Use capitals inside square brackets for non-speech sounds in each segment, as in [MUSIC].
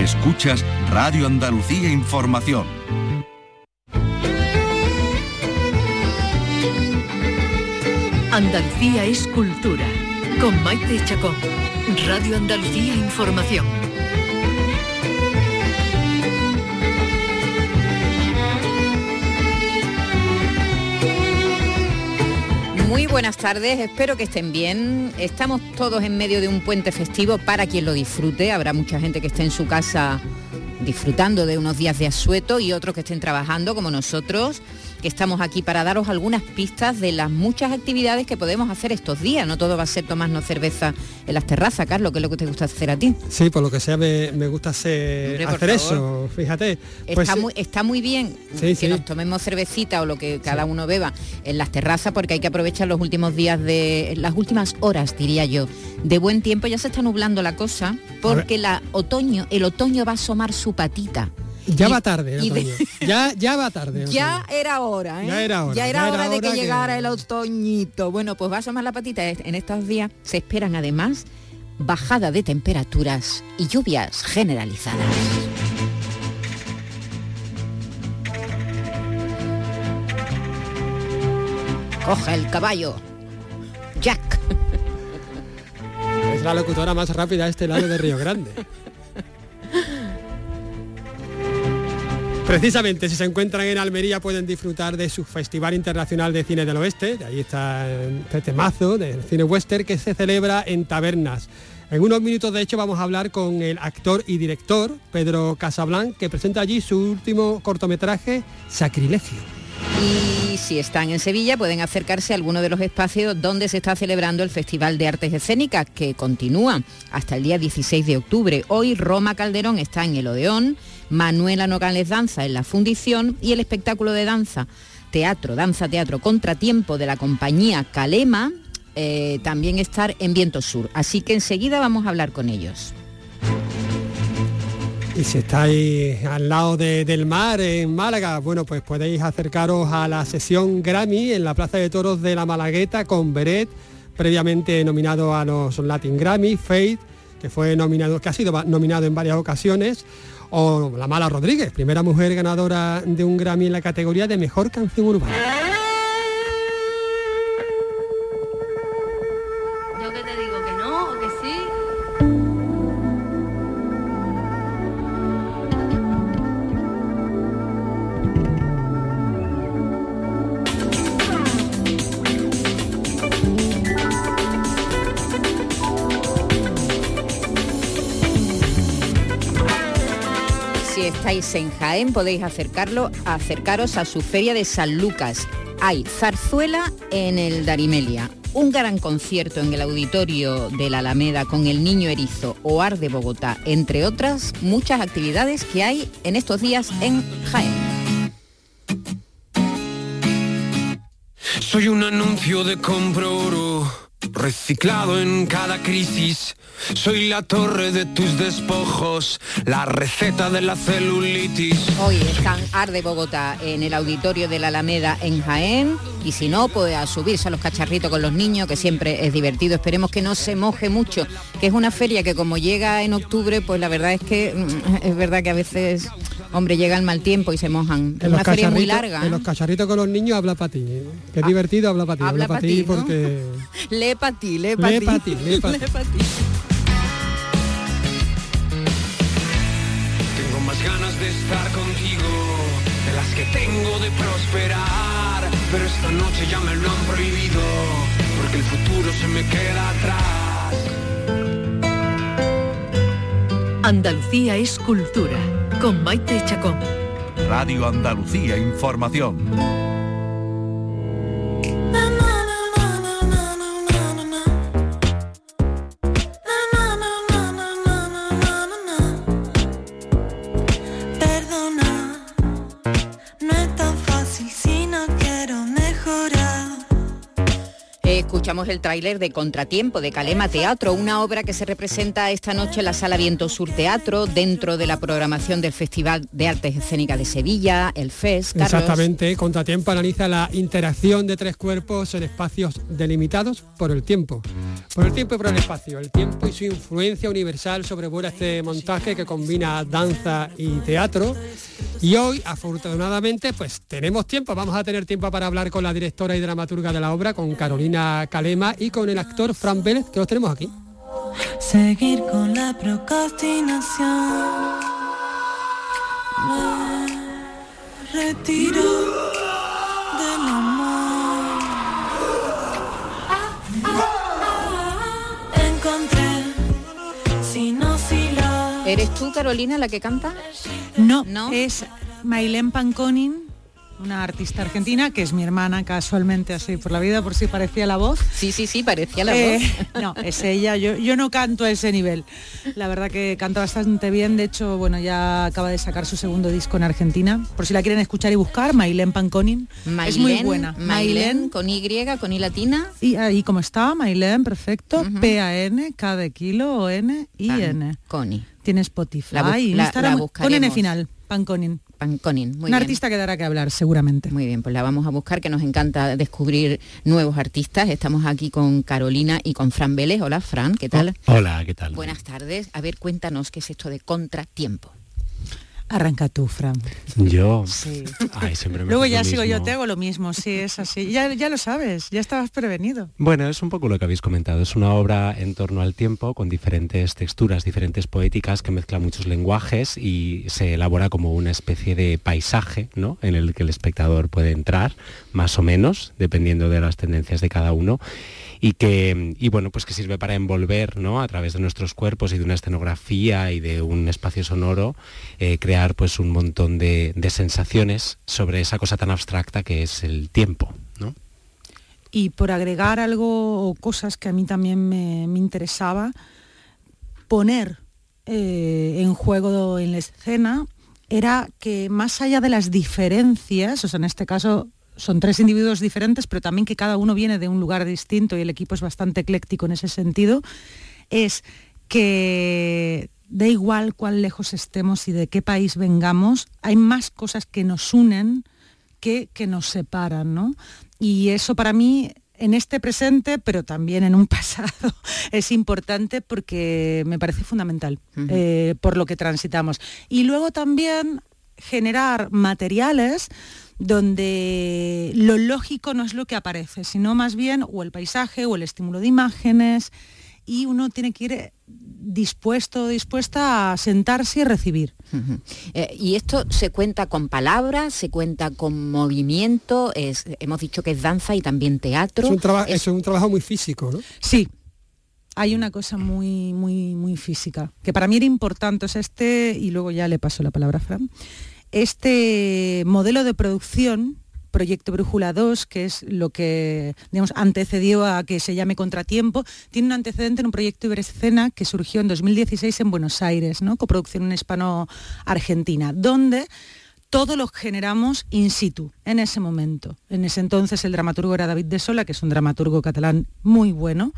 Escuchas Radio Andalucía Información. Andalucía es cultura. Con Maite Chacón. Radio Andalucía Información. Muy buenas tardes, espero que estén bien. Estamos todos en medio de un puente festivo para quien lo disfrute. Habrá mucha gente que esté en su casa disfrutando de unos días de asueto y otros que estén trabajando como nosotros que estamos aquí para daros algunas pistas de las muchas actividades que podemos hacer estos días. No todo va a ser tomarnos cerveza en las terrazas, Carlos, que es lo que te gusta hacer a ti. Sí, por lo que sea me, gusta hacer, hacer eso, fíjate. Pues está, muy, está muy bien que nos tomemos cervecita o lo que cada uno beba en las terrazas porque hay que aprovechar los últimos días de, las últimas horas, diría yo, de buen tiempo. Ya se está nublando la cosa porque la otoño, el otoño va a asomar su patita ya va tarde, [LAUGHS] ya, ya va tarde. Ya era hora, ¿eh? Ya era hora. Ya era, hora, de que, llegara el otoñito. Bueno, pues va a asomar la patita. En estos días se esperan además bajada de temperaturas y lluvias generalizadas. Coge el caballo. Jack. Es la locutora más rápida a este lado de Río Grande. [LAUGHS] Precisamente, si se encuentran en Almería pueden disfrutar de su Festival Internacional de Cine del Oeste, ahí está este mazo del cine western que se celebra en tabernas. En unos minutos, de hecho, vamos a hablar con el actor y director Pedro Casablanc, que presenta allí su último cortometraje, Sacrilegio. Y si están en Sevilla pueden acercarse a alguno de los espacios donde se está celebrando el Festival de Artes Escénicas, que continúa hasta el día 16 de octubre. Hoy Roma Calderón está en el Odeón Manuela Nogales Danza en la Fundición y el espectáculo de danza, teatro, danza, teatro, contratiempo de la compañía Calema, eh, también estar en Viento Sur. Así que enseguida vamos a hablar con ellos. Y si estáis al lado del mar en Málaga, bueno, pues podéis acercaros a la sesión Grammy en la Plaza de Toros de la Malagueta con Beret, previamente nominado a los Latin Grammy, Faith, que fue nominado, que ha sido nominado en varias ocasiones, o La Mala Rodríguez, primera mujer ganadora de un Grammy en la categoría de Mejor Canción Urbana. En Jaén podéis acercarlo, acercaros a su feria de San Lucas. Hay zarzuela en el Darimelia, un gran concierto en el auditorio de la Alameda con el Niño Erizo o Ar de Bogotá, entre otras muchas actividades que hay en estos días en Jaén. Soy un anuncio de compro oro, reciclado en cada crisis soy la torre de tus despojos, la receta de la celulitis. Hoy están Arde Bogotá en el auditorio de la Alameda en Jaén y si no, puede subirse a los cacharritos con los niños, que siempre es divertido. Esperemos que no se moje mucho, que es una feria que como llega en octubre, pues la verdad es que mm, es verdad que a veces Hombre, llega el mal tiempo y se mojan. Es una feria muy larga. En los cacharritos con los niños habla para ti. Qué ah, divertido habla para ti. Habla, para ti, porque... [LAUGHS] lee para ti, lee para ti. Lee para [LAUGHS] ti. Tengo más ganas de estar contigo, de las que tengo de prosperar. Pero esta noche ya me lo han prohibido, porque el futuro se me queda atrás. Andalucía es cultura con Maite Chacón. Radio Andalucía Información. El tráiler de Contratiempo de Calema Teatro, una obra que se representa esta noche en la Sala Viento Sur Teatro, dentro de la programación del Festival de Artes Escénicas de Sevilla, el FES. Exactamente, Contratiempo analiza la interacción de tres cuerpos en espacios delimitados por el tiempo. Por el tiempo y por el espacio, el tiempo y su influencia universal sobrevuela este montaje que combina danza y teatro. Y hoy, afortunadamente, pues tenemos tiempo, vamos a tener tiempo para hablar con la directora y dramaturga de la obra, con Carolina Calema y con el actor Fran Vélez, que los tenemos aquí. Seguir con la procrastinación. Me retiro del amor. Encontré sin oscilar. ¿Eres tú, Carolina, la que canta? No, ¿No? es Mailén Panconin, una artista argentina que es mi hermana casualmente así por la vida, por si parecía la voz. Sí, sí, sí, parecía la Eh, voz. [LAUGHS] no, es ella, yo, yo no canto a ese nivel. La verdad que canta bastante bien, de hecho, bueno, ya acaba de sacar su segundo disco en Argentina. Por si la quieren escuchar y buscar, Mailén Panconin. es muy buena. Mailén, con Y, con I latina. Y ahí como está, Mailén, perfecto. P-A-N, K de kilo, O-N-I-N. Connie. Tiene Spotify, La Instagram, la con N final, Panconin. Panconin, muy Una bien. artista que dará que hablar, seguramente. Muy bien, pues la vamos a buscar, que nos encanta descubrir nuevos artistas. Estamos aquí con Carolina y con Fran Vélez. Hola, Fran, ¿qué tal? Hola, ¿qué tal? Buenas tardes. A ver, cuéntanos qué es esto de contratiempo. Arranca tú, Fran. Yo. Sí. Ay, siempre me Luego ya sigo yo, te hago lo mismo, sí, es así. Ya, ya lo sabes, ya estabas prevenido. Bueno, es un poco lo que habéis comentado. Es una obra en torno al tiempo, con diferentes texturas, diferentes poéticas, que mezcla muchos lenguajes y se elabora como una especie de paisaje, ¿no? En el que el espectador puede entrar, más o menos, dependiendo de las tendencias de cada uno. Y que, y bueno, pues que sirve para envolver, ¿no? A través de nuestros cuerpos y de una escenografía y de un espacio sonoro, eh, crear pues un montón de, de sensaciones sobre esa cosa tan abstracta que es el tiempo, ¿no? Y por agregar algo o cosas que a mí también me, me interesaba, poner eh, en juego en la escena era que más allá de las diferencias, o sea, en este caso son tres individuos diferentes, pero también que cada uno viene de un lugar distinto y el equipo es bastante ecléctico en ese sentido, es que da igual cuán lejos estemos y de qué país vengamos, hay más cosas que nos unen que, que nos separan, ¿no? Y eso para mí en este presente, pero también en un [LAUGHS] pasado, es importante porque me parece fundamental eh, por lo que transitamos. Y luego también generar materiales donde lo lógico no es lo que aparece, sino más bien o el paisaje o el estímulo de imágenes y uno tiene que ir dispuesto o dispuesta a sentarse y recibir. Eh, y esto se cuenta con palabras, se cuenta con movimiento, es, hemos dicho que es danza y también teatro. Es un, traba- Es- es un trabajo muy físico, ¿no? Sí, hay una cosa muy, muy, muy física, que para mí era importante, es este, y luego ya le paso la palabra a Fran, este modelo de producción, Proyecto Brújula 2, que es lo que digamos, antecedió a que se llame Contratiempo, tiene un antecedente en un proyecto Iberescena que surgió en 2016 en Buenos Aires, coproducción hispano-argentina, donde todo lo generamos in situ, en ese momento. En ese entonces el dramaturgo era David de Sola, que es un dramaturgo catalán muy bueno,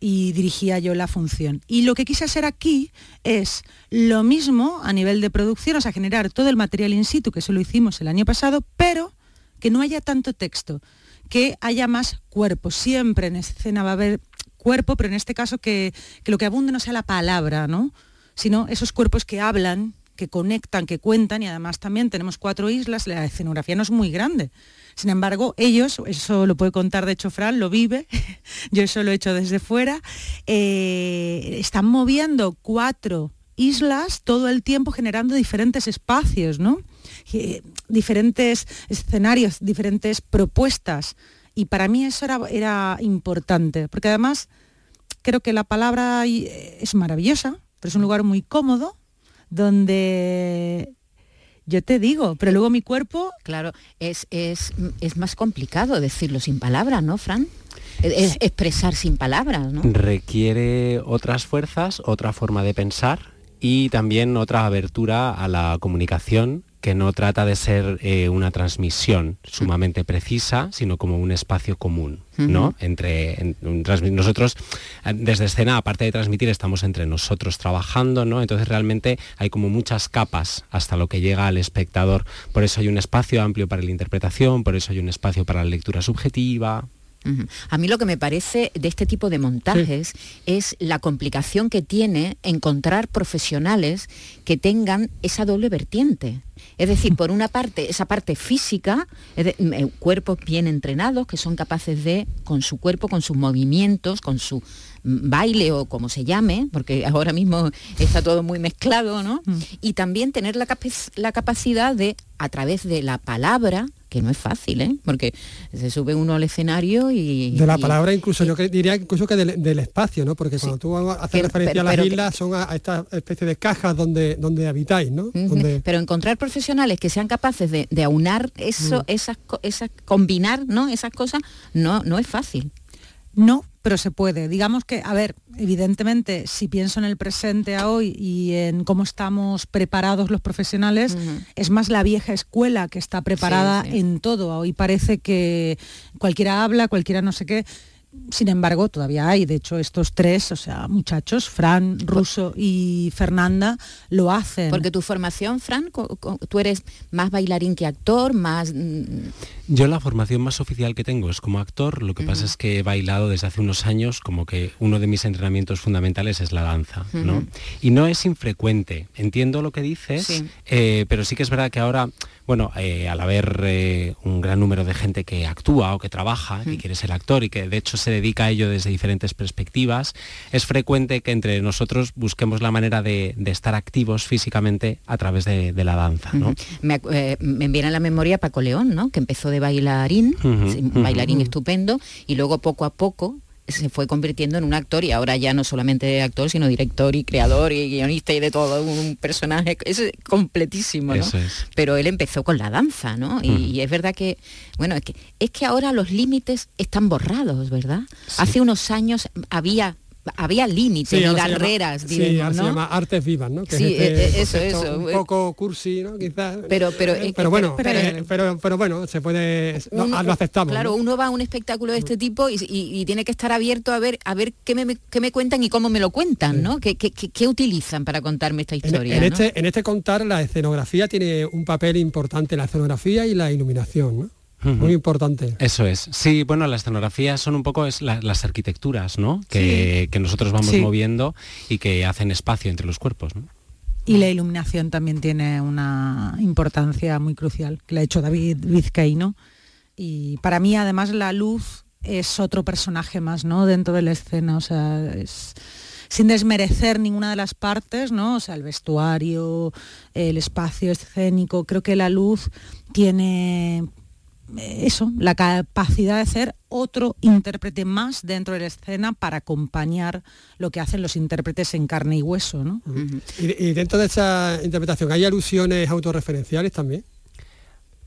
y dirigía yo la función. Y lo que quise hacer aquí es lo mismo a nivel de producción, o sea, generar todo el material in situ, que eso lo hicimos el año pasado, pero que no haya tanto texto, que haya más cuerpo. Siempre en escena va a haber cuerpo, pero en este caso que, que lo que abunde no sea la palabra, ¿no? sino esos cuerpos que hablan, que conectan, que cuentan, y además también tenemos cuatro islas, la escenografía no es muy grande. Sin embargo, ellos, eso lo puede contar de hecho lo vive, [LAUGHS] yo eso lo he hecho desde fuera, eh, están moviendo cuatro islas todo el tiempo generando diferentes espacios, ¿no? Eh, diferentes escenarios, diferentes propuestas. Y para mí eso era, era importante, porque además creo que la palabra eh, es maravillosa, pero es un lugar muy cómodo, donde yo te digo, pero luego mi cuerpo Claro, es, es, es más complicado decirlo sin palabras, ¿no, Fran? Es, es expresar sin palabras, ¿no? Requiere otras fuerzas, otra forma de pensar y también otra abertura a la comunicación que no trata de ser eh, una transmisión sumamente precisa, sino como un espacio común, ¿no? Entre nosotros eh, desde escena, aparte de transmitir, estamos entre nosotros trabajando, ¿no? Entonces realmente hay como muchas capas hasta lo que llega al espectador. Por eso hay un espacio amplio para la interpretación, por eso hay un espacio para la lectura subjetiva, a mí lo que me parece de este tipo de montajes es la complicación que tiene encontrar profesionales que tengan esa doble vertiente. Es decir, por una parte, esa parte física, eh, cuerpos bien entrenados que son capaces de, con su cuerpo, con sus movimientos, con su baile o como se llame, porque ahora mismo está todo muy mezclado, ¿no? Mm. Y también tener la, la capacidad de, a través de la palabra, que no es fácil, ¿eh? porque se sube uno al escenario y... De la palabra incluso, yo diría incluso que del, espacio, ¿no? Porque cuando tú haces referencia a las islas son a, esta especie de cajas donde, donde habitáis, ¿no? Pero encontrar profesionales que sean capaces de, aunar eso, esas, esas, combinar, ¿no? Esas cosas, no, no es fácil. No, pero se puede. Digamos que, a ver, evidentemente, si pienso en el presente a hoy y en cómo estamos preparados los profesionales, es más la vieja escuela que está preparada en todo. Hoy parece que cualquiera habla, cualquiera no sé qué sin embargo, todavía hay, de hecho, estos tres, o sea, muchachos, Fran, Russo y Fernanda, lo hacen. Porque tu formación, Fran, tú eres más bailarín que actor, más... Yo la formación más oficial que tengo es como actor, lo que pasa es que he bailado desde hace unos años, como que uno de mis entrenamientos fundamentales es la danza, ¿no? Y no es infrecuente, entiendo lo que dices, eh, pero sí que es verdad que ahora bueno, eh, al haber eh, un gran número de gente que actúa o que trabaja, y quiere ser actor y que de hecho se dedica a ello desde diferentes perspectivas, es frecuente que entre nosotros busquemos la manera de, estar activos físicamente a través de, la danza. ¿no? Eh, me, viene a la memoria Paco León, ¿no? que empezó de bailarín, bailarín estupendo, y luego poco a poco se fue convirtiendo en un actor y ahora ya no solamente actor, sino director y creador y guionista y de todo, un personaje, es completísimo, ¿no? Pero él empezó con la danza, ¿no? Y, es verdad que, bueno, es que, es que ahora los límites están borrados, ¿verdad? Hace unos años había había límites y barreras, sí, se llama artes vivas, ¿no? sí, eh, eh, eso, eso. Un poco cursi, ¿no? Quizás. Pero, pero, eh, pero bueno, pero, pero, bueno, se puede, lo aceptamos. Claro, uno va a un espectáculo de este tipo y, tiene que estar abierto a ver, a ver qué me, qué me cuentan y cómo me lo cuentan, ¿no? ¿Qué, qué, qué, utilizan para contarme esta historia? En, este, en este contar la escenografía tiene un papel importante, la escenografía y la iluminación, ¿no? Muy importante. Eso es. Sí, bueno, las escenografías son un poco es las arquitecturas, ¿no? Que, nosotros vamos moviendo y que hacen espacio entre los cuerpos, Y la iluminación también tiene una importancia muy crucial, que la ha hecho David Vizcaíno. Y para mí, además, la luz es otro personaje más, ¿no? Dentro de la escena, o sea, es sin desmerecer ninguna de las partes, ¿no? O sea, el vestuario, el espacio escénico, creo que la luz tiene eso, la capacidad de ser otro intérprete más dentro de la escena para acompañar lo que hacen los intérpretes en carne y hueso. ¿no? ¿Y, dentro de esa interpretación, ¿hay alusiones autorreferenciales también?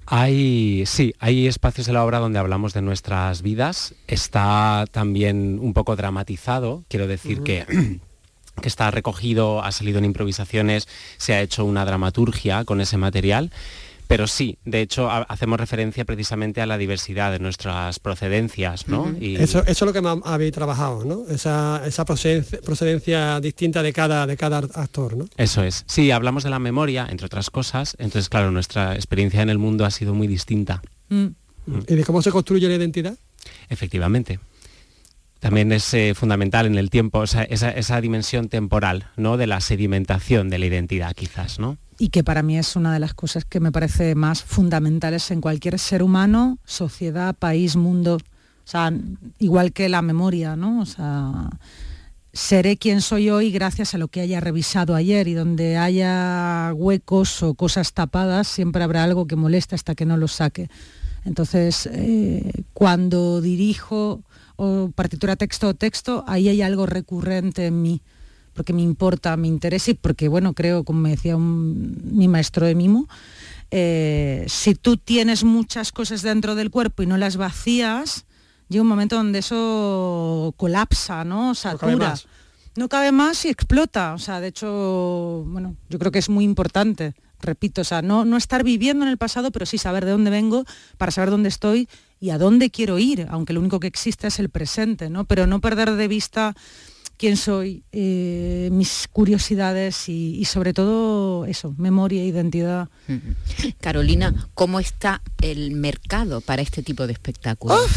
Hay, sí, hay espacios de la obra donde hablamos de nuestras vidas. Está también un poco dramatizado, quiero decir que que está recogido, ha salido en improvisaciones, se ha hecho una dramaturgia con ese material pero sí, de hecho hacemos referencia precisamente a la diversidad de nuestras procedencias, ¿no? y... eso, eso, es lo que más habéis trabajado, ¿no? Esa, esa procedencia, distinta de cada, de cada actor, ¿no? Eso es. Sí, hablamos de la memoria, entre otras cosas, entonces claro, nuestra experiencia en el mundo ha sido muy distinta. Mm. Mm. ¿Y de cómo se construye la identidad? Efectivamente también es eh, fundamental en el tiempo, esa, esa, dimensión temporal, ¿no? De la sedimentación de la identidad, quizás, ¿no? Y que para mí es una de las cosas que me parece más fundamentales en cualquier ser humano, sociedad, país, mundo. O sea, igual que la memoria, ¿no? O sea, seré quien soy hoy gracias a lo que haya revisado ayer y donde haya huecos o cosas tapadas, siempre habrá algo que molesta hasta que no lo saque. Entonces, eh, cuando dirijo o partitura texto o texto, ahí hay algo recurrente en mí, porque me importa, me interesa y porque, bueno, creo, como me decía mi maestro de mimo, eh, si tú tienes muchas cosas dentro del cuerpo y no las vacías, llega un momento donde eso colapsa, ¿no? Satura. No cabe más y explota. O sea, de hecho, bueno, yo creo que es muy importante repito, o sea, no, no estar viviendo en el pasado, pero sí saber de dónde vengo para saber dónde estoy y a dónde quiero ir, aunque lo único que existe es el presente, ¿no? Pero no perder de vista quién soy, eh, mis curiosidades y, sobre todo eso, memoria, identidad. [LAUGHS] Carolina, ¿cómo está el mercado para este tipo de espectáculos? [LAUGHS]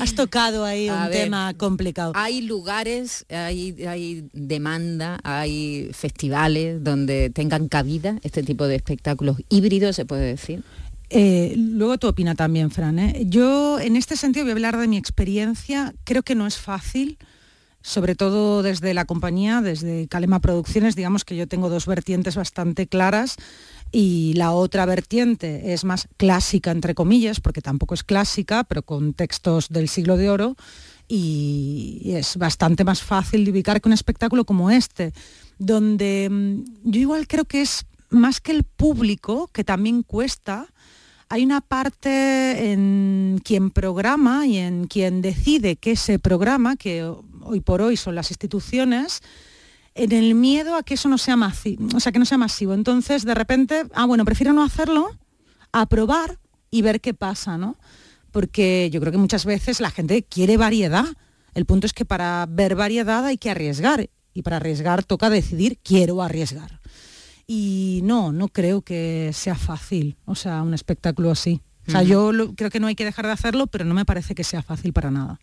Has tocado ahí un tema complicado. Hay lugares, hay, hay demanda, hay festivales donde tengan cabida este tipo de espectáculos híbridos, se puede decir. Eh, luego tu opina también, Fran. ¿eh? Yo en este sentido voy a hablar de mi experiencia. Creo que no es fácil, sobre todo desde la compañía, desde Calema Producciones. Digamos que yo tengo dos vertientes bastante claras y la otra vertiente es más clásica, entre comillas, porque tampoco es clásica, pero con textos del siglo de oro. Y es bastante más fácil de ubicar que un espectáculo como este, donde mm, yo igual creo que es más que el público, que también cuesta, hay una parte en quien programa y en quien decide que se programa, que hoy por hoy son las instituciones, en el miedo a que eso no sea masivo, o sea, que no sea masivo. Entonces, de repente, ah, bueno, prefiero no hacerlo, a probar y ver qué pasa, ¿no? Porque yo creo que muchas veces la gente quiere variedad. El punto es que para ver variedad hay que arriesgar y para arriesgar toca decidir quiero arriesgar. Y no, no creo que sea fácil, o sea, un espectáculo así. O sea, yo creo que no hay que dejar de hacerlo, pero no me parece que sea fácil para nada.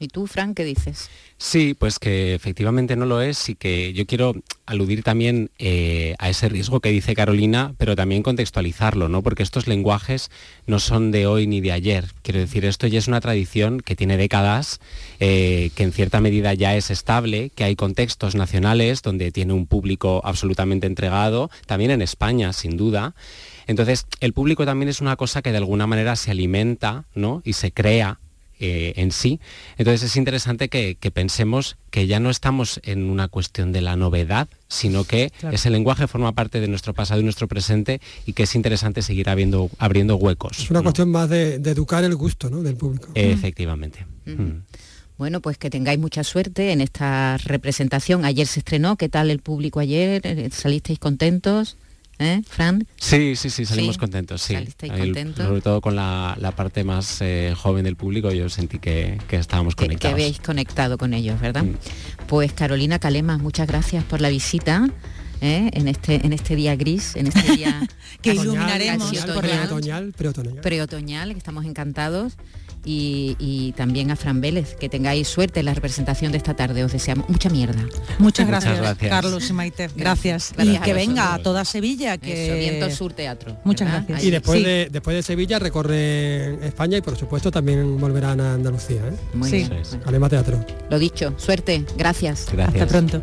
¿Y tú, Frank, qué dices? Sí, pues que efectivamente no lo es y que yo quiero aludir también eh, a ese riesgo que dice Carolina, pero también contextualizarlo, ¿no? Porque estos lenguajes no son de hoy ni de ayer. Quiero decir, esto ya es una tradición que tiene décadas, eh, que en cierta medida ya es estable, que hay contextos nacionales donde tiene un público absolutamente entregado, también en España, sin duda. Entonces, el público también es una cosa que de alguna manera se alimenta ¿no? y se crea eh, en sí. Entonces es interesante que, pensemos que ya no estamos en una cuestión de la novedad, sino que ese lenguaje forma parte de nuestro pasado y nuestro presente y que es interesante seguir abriendo, abriendo huecos. Es una cuestión más de, educar el gusto del público. efectivamente. Mm. Bueno, pues que tengáis mucha suerte en esta representación. Ayer se estrenó, ¿qué tal el público ayer? ¿Salisteis contentos? ¿Eh, Fran? Sí, sí, sí, salimos contentos, sí. sobre todo con la, parte más eh, joven del público, yo sentí que, estábamos conectados. Que habéis conectado con ellos, ¿verdad? Mm. Pues Carolina Calema, muchas gracias por la visita. ¿eh? en este en este día gris, en este día [LAUGHS] que iluminaremos preotoñal, preotoñal, preotoñal, que estamos encantados y, también a Fran Vélez. Que tengáis suerte en la representación de esta tarde. Os deseamos mucha mierda. Muchas gracias, Carlos y Maite. Gracias. y que venga a toda Sevilla. Que... Viento Sur Teatro. Muchas gracias. Y después, de, después de Sevilla recorre España y por supuesto también volverán a Andalucía. ¿eh? Muy bien. Alema Teatro. Lo dicho, suerte. Gracias. Gracias. Hasta pronto.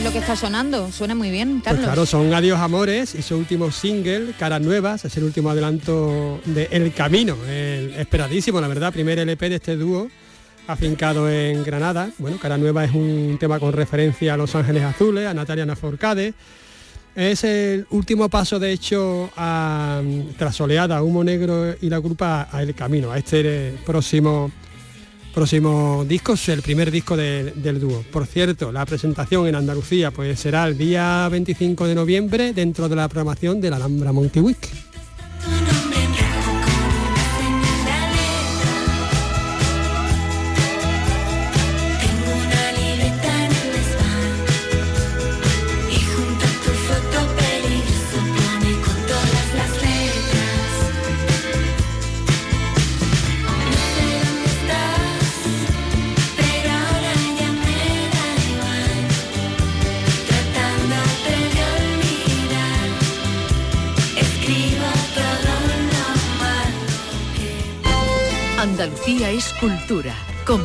¿Qué es lo que está sonando? Suena muy bien, Pues Carlos. claro, son Adiós Amores y su último single, Caras Nuevas, es el último adelanto de El Camino, el esperadísimo, la verdad, primer LP de este dúo afincado en Granada. Bueno, Cara Nueva es un tema con referencia a Los Ángeles Azules, a Natalia Naforcade. Es el último paso, de hecho, a, tras Oleada, Humo Negro y la culpa a El Camino, a este próximo próximo disco, es el primer disco de- del dúo. Por cierto, la presentación en Andalucía pues será el día 25 de noviembre dentro de la programación de la Alhambra Monkey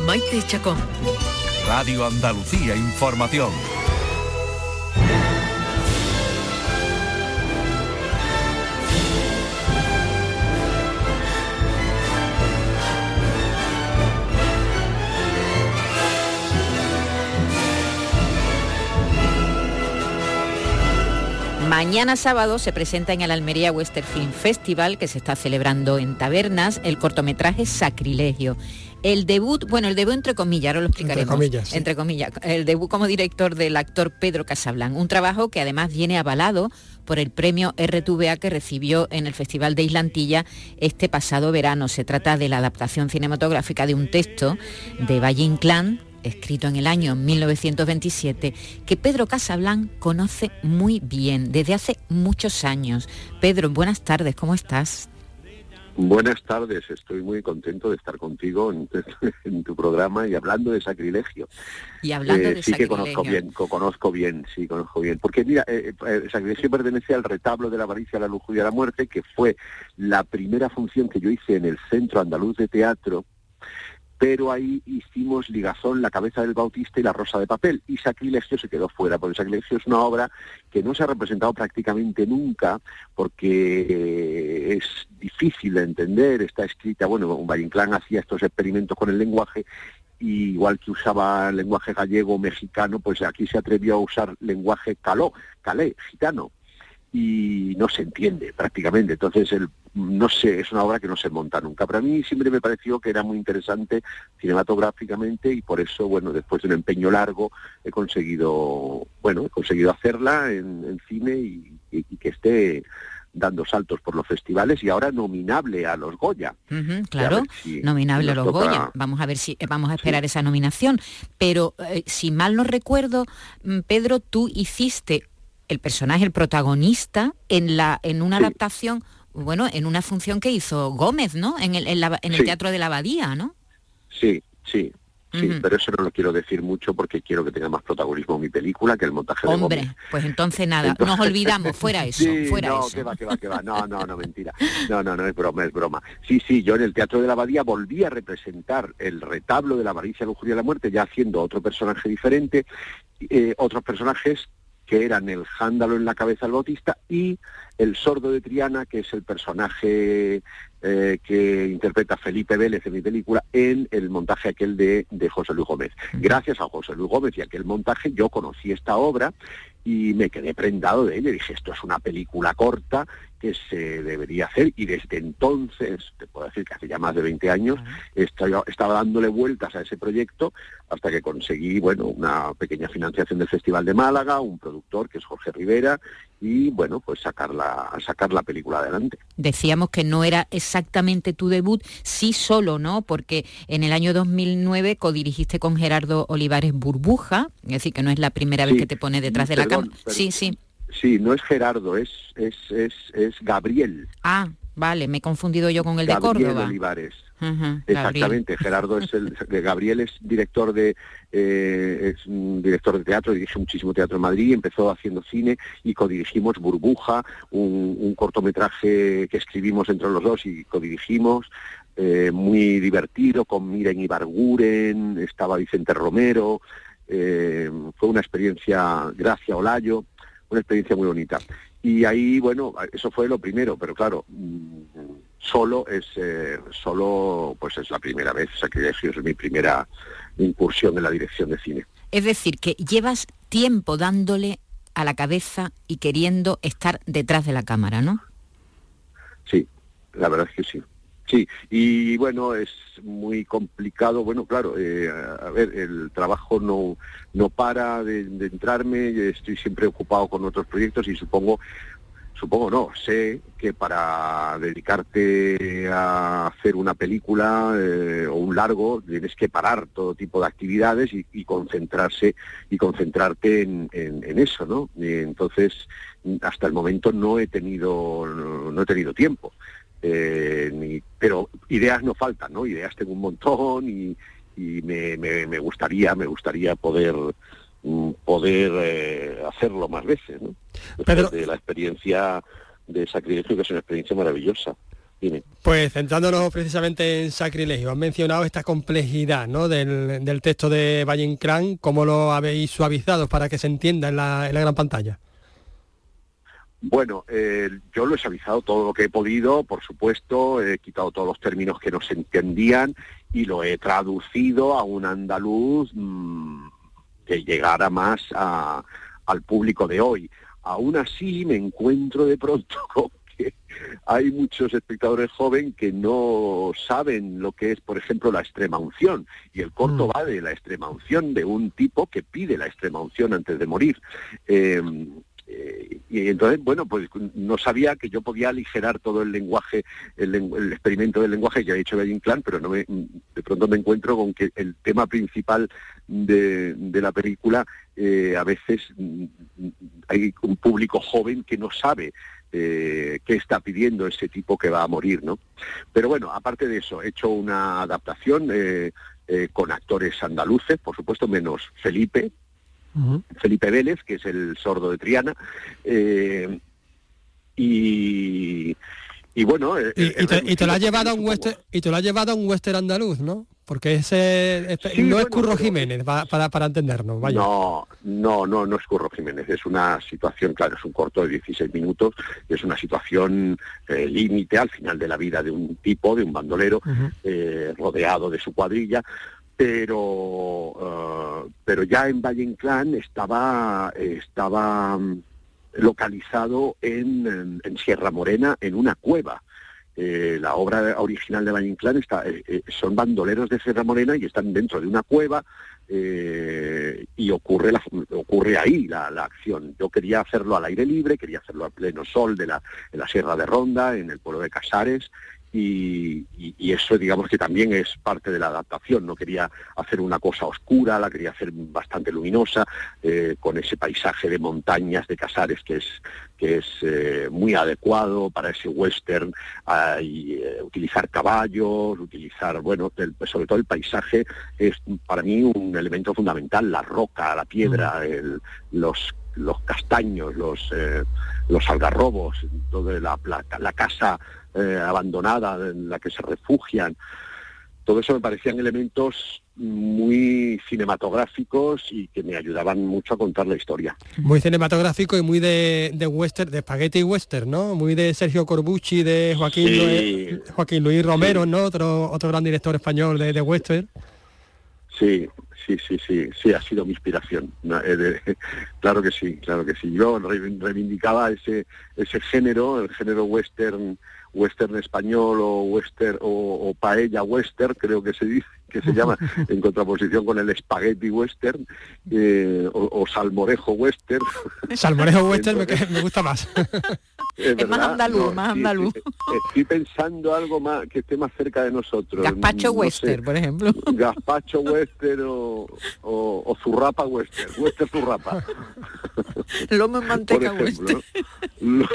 Maite Chacón. Radio Andalucía Información. Mañana sábado se presenta en el Almería Western Film Festival, que se está celebrando en tabernas, el cortometraje Sacrilegio. El debut, bueno, el debut entre comillas, ahora lo explicaremos. comillas, sí. Entre comillas, el debut como director del actor Pedro Casablan. Un trabajo que además viene avalado por el premio RTVA que recibió en el Festival de Islantilla este pasado verano. Se trata de la adaptación cinematográfica de un texto de Valle Inclán, escrito en el año 1927, que Pedro Casablan conoce muy bien desde hace muchos años. Pedro, buenas tardes, ¿cómo estás? Buenas tardes, estoy muy contento de estar contigo en, [LAUGHS] en tu programa y hablando de sacrilegio. Y hablando Eh, de sí que sacrilegio. conozco bien, co- conozco bien, sí, conozco bien. Porque mira, eh, eh, sacrilegio pertenece al retablo de la avaricia, la lujuria y la muerte, que fue la primera función que yo hice en el Centro Andaluz de Teatro, pero ahí hicimos ligazón La cabeza del Bautista y La rosa de papel, y Sacrilegio se quedó fuera, porque Sacrilegio es una obra que no se ha representado prácticamente nunca, porque eh, es difícil de entender, está escrita, bueno, Valle Inclán hacía estos experimentos con el lenguaje, y igual que usaba lenguaje gallego mexicano, pues aquí se atrevió a usar lenguaje caló, calé, gitano, y no se entiende prácticamente. Entonces, el, no sé, es una obra que no se monta nunca. Pero a mí siempre me pareció que era muy interesante cinematográficamente y por eso, bueno, después de un empeño largo, he conseguido, bueno, he conseguido hacerla en, en cine y, y- y que esté dando saltos por los festivales y ahora nominable a los Goya. Claro, si nominable a los toca- Goya. Vamos a ver si eh, vamos a esperar esa nominación. Pero eh, si mal no recuerdo, mm, Pedro, tú hiciste el personaje, el protagonista, en la en una Sí. adaptación, bueno, en una función que hizo Gómez, ¿no? En el, en la- en el Sí. Teatro de la Abadía, ¿no? Sí, sí. Sí, pero eso no lo quiero decir mucho porque quiero que tenga más protagonismo mi película que el montaje de Hombre, Gómez. pues entonces nada, Entonces- nos olvidamos, fuera [LAUGHS] eso, Sí, fuera no, eso. que va, que va, que va. No, no, no, mentira. No, no, no, es broma, es broma. Sí, sí, yo en el Teatro de la Abadía volví a representar el retablo de la avaricia, la lujuria y la muerte, ya haciendo otro personaje diferente, eh, otros personajes que eran el jándalo en la cabeza del bautista y el sordo de Triana, que es el personaje eh, que interpreta Felipe Vélez en mi película, en el montaje aquel de, de José Luis Gómez. Gracias a José Luis Gómez y aquel montaje yo conocí esta obra y me quedé prendado de ella. Dije, esto es una película corta que se debería hacer y desde entonces, te puedo decir que hace ya más de 20 años, estaba, estaba dándole vueltas a ese proyecto hasta que conseguí, bueno, una pequeña financiación del Festival de Málaga, un productor que es Jorge Rivera y, bueno, pues sacar la, sacar la película adelante. Decíamos que no era exactamente tu debut, sí solo, ¿no? Porque en el año 2009 codirigiste con Gerardo Olivares Burbuja, es decir, que no es la primera vez que te pones detrás de la cámara. Sí, sí. Sí, no es Gerardo, es, es, es, es Gabriel. Ah, vale, me he confundido yo con el de Gabriel Córdoba. Olivares. Exactamente, Gerardo es el, de Gabriel es director de eh, es un director de teatro, dirige muchísimo teatro en Madrid, empezó haciendo cine y codirigimos Burbuja, un, un cortometraje que escribimos entre los dos y codirigimos, eh, muy divertido, con Miren Ibarguren, estaba Vicente Romero, eh, fue una experiencia, Gracia Olayo, una experiencia muy bonita. Y ahí, bueno, eso fue lo primero, pero claro, mm, solo es eh, solo pues es la primera vez, Sacrilegio es mi primera incursión en la dirección de cine. Es decir, que llevas tiempo dándole a la cabeza y queriendo estar detrás de la cámara, ¿no? Sí, la verdad es que sí. Sí, y bueno, es muy complicado. Bueno, claro, eh, a ver, el trabajo no, no para de, entrarme, estoy siempre ocupado con otros proyectos y supongo, supongo no, sé que para dedicarte a hacer una película eh, o un largo tienes que parar todo tipo de actividades y, concentrarse y concentrarte en, eso, ¿no? Y entonces, hasta el momento no he tenido, no he tenido tiempo. Eh, ni- pero ideas no faltan, ¿no? Ideas tengo un montón y, y me, me- me gustaría, me gustaría poder mm, poder eh, hacerlo más veces, ¿no? Pedro- de la experiencia de sacrilegio, que es una experiencia maravillosa. Dime. Pues centrándonos precisamente en sacrilegio, han mencionado esta complejidad ¿no? del, del texto de Valle Inclán, ¿cómo lo habéis suavizado para que se entienda en la, en la gran pantalla? Bueno, eh, yo lo he suavizado todo lo que he podido, por supuesto, he quitado todos los términos que no se entendían y lo he traducido a un andaluz mm, que llegara más a- al público de hoy. Aún así me encuentro de pronto [LAUGHS] con que hay muchos espectadores jóvenes que no saben lo que es, por ejemplo, la extrema unción. Y el corto va de la extrema unción, de un tipo que pide la extrema unción antes de morir. Eh, eh, y entonces, bueno, pues no sabía que yo podía aligerar todo el lenguaje, el, el experimento del lenguaje que ha hecho Valle Inclán, pero no me- de pronto me encuentro con que el tema principal de, de la película eh, a veces mm, hay un público joven que no sabe eh, qué está pidiendo ese tipo que va a morir, ¿no? Pero bueno, aparte de eso, he hecho una adaptación con actores andaluces, por supuesto, menos Felipe, Felipe Vélez, que es el sordo de Triana, eh, y, y bueno... el- Y, te, y te lo reducido llevado a un western, y te lo has llevado a un western andaluz, ¿no? Porque ese este- Sí, no es Curro pero- Jiménez, para, para entendernos, vaya. No, no, no, no es Curro Jiménez, es una situación, claro, es un corto de 16 minutos, es una situación eh, límite al final de la vida de un tipo, de un bandolero, eh, rodeado de su cuadrilla, pero, eh, pero ya en Valle Inclán estaba, estaba mm, localizado en, Sierra Morena, en una cueva. Eh, la obra original de Valle Inclán está, eh, son bandoleros de Sierra Morena y están dentro de una cueva y ocurre la, ocurre ahí la, la acción. Yo quería hacerlo al aire libre, quería hacerlo a pleno sol de la, de la Sierra de Ronda, en el pueblo de Casares, y, y- y eso digamos que también es parte de la adaptación. No quería hacer una cosa oscura, la quería hacer bastante luminosa, eh, con ese paisaje de montañas de Casares que es, que es eh, muy adecuado para ese western, y, eh, utilizar caballos, utilizar, bueno, el- sobre todo el paisaje es para mí un elemento fundamental, la roca, la piedra, el- los los castaños, los eh, los algarrobos, toda la, la, la casa eh, abandonada en la que se refugian. Todo eso me parecían elementos muy cinematográficos y que me ayudaban mucho a contar la historia. Muy cinematográfico y muy de, de western, de spaghetti western, ¿no? Muy de Sergio Corbucci, de Joaquín, Sí. Luis, Joaquín Luis Romero, ¿no? Otro, otro gran director español de, de western. Sí, sí, sí, sí, sí, ha sido mi inspiración. Eh, [LAUGHS] claro que sí, claro que sí. Yo re- reivindicaba ese, ese género, el género western, western español o western o, o paella western, creo que se dice, que se llama, [LAUGHS] en contraposición con el spaghetti western eh, o, o salmorejo western. [LAUGHS] Salmorejo western me, Entonces- me gusta más. [LAUGHS] Es Es más andaluz, más andaluz. sí, Estoy pensando algo más que esté más cerca de nosotros. Gazpacho No sé. western, por ejemplo. Gazpacho western o, o, o zurrapa western, western zurrapa, Lomo en por manteca ejemplo. western. ¿no?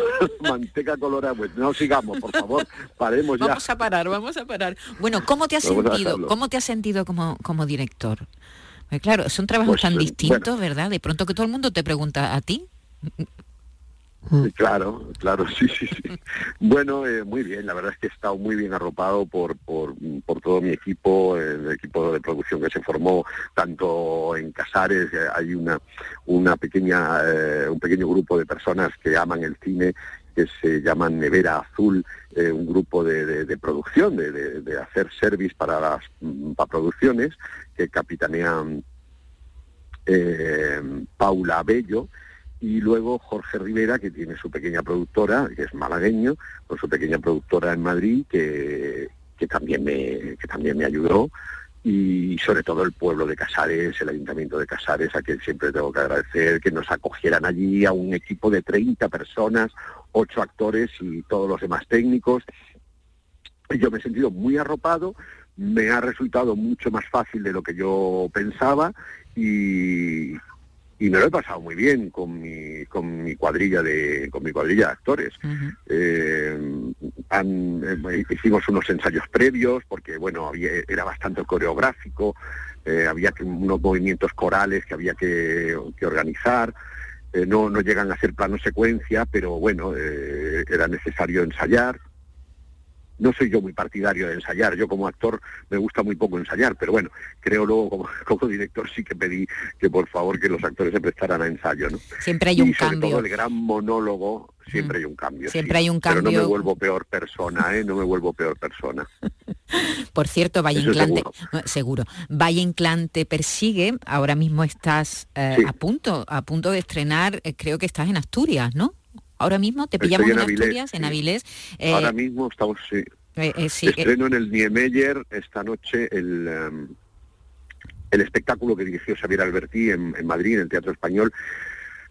Manteca colorada western. No sigamos, por favor, paremos ya. Vamos a parar, vamos a parar. Bueno, ¿cómo te has Vamos sentido? ¿Cómo te has sentido como, como director? Pues claro, son trabajos Pues, tan eh, distintos, ¿verdad? De pronto que todo el mundo te pregunta a ti. Claro, claro, [LAUGHS] sí, sí, sí. Bueno, eh, muy bien, la verdad es que he estado muy bien arropado por, por, por todo mi equipo, el equipo de producción que se formó, tanto en Casares, hay una, una pequeña, eh, un pequeño grupo de personas que aman el cine que se llaman Nevera Azul, eh, un grupo de, de- producción, de, de- de hacer service para las mm, para producciones, que capitanean eh, Paula Bello, y luego Jorge Rivera, que tiene su pequeña productora, que es malagueño, con su pequeña productora en Madrid, que, que también me, que también me ayudó, y sobre todo el pueblo de Casares, el ayuntamiento de Casares, a quien siempre tengo que agradecer que nos acogieran allí a un equipo de 30 personas, ocho actores y todos los demás técnicos. Yo me he sentido muy arropado, me ha resultado mucho más fácil de lo que yo pensaba y, y me lo he pasado muy bien con mi, con mi cuadrilla de con mi cuadrilla de actores. Eh, han- eh, hicimos unos ensayos previos porque bueno había, era bastante coreográfico, eh, había que- unos movimientos corales que había que, que organizar. No, no llegan a ser plano secuencia, pero bueno, era necesario ensayar. No soy yo muy partidario de ensayar, yo como actor me gusta muy poco ensayar, pero bueno, creo luego como, [LAUGHS] como director sí que pedí que por favor que los actores se prestaran a ensayo, ¿no? Siempre hay y un sobre cambio. todo el gran monólogo, siempre hay un cambio. Siempre sí. hay un Pero no cambio. me vuelvo peor persona, ¿eh? No me vuelvo peor persona. [LAUGHS] Por cierto, Valle Eso Inclán te- [LAUGHS] seguro. Valle Inclán te persigue. Ahora mismo estás eh, Sí. a punto, a punto de estrenar. eh, creo que estás en Asturias, ¿no? Ahora mismo te pillamos en, en Avilés, Asturias, en. Avilés. Eh, Ahora mismo estamos... sí. eh, eh, sí, eh, Estreno en el Niemeyer esta noche el, em, el espectáculo que dirigió Xavier Albertí en, en Madrid, en el Teatro Español,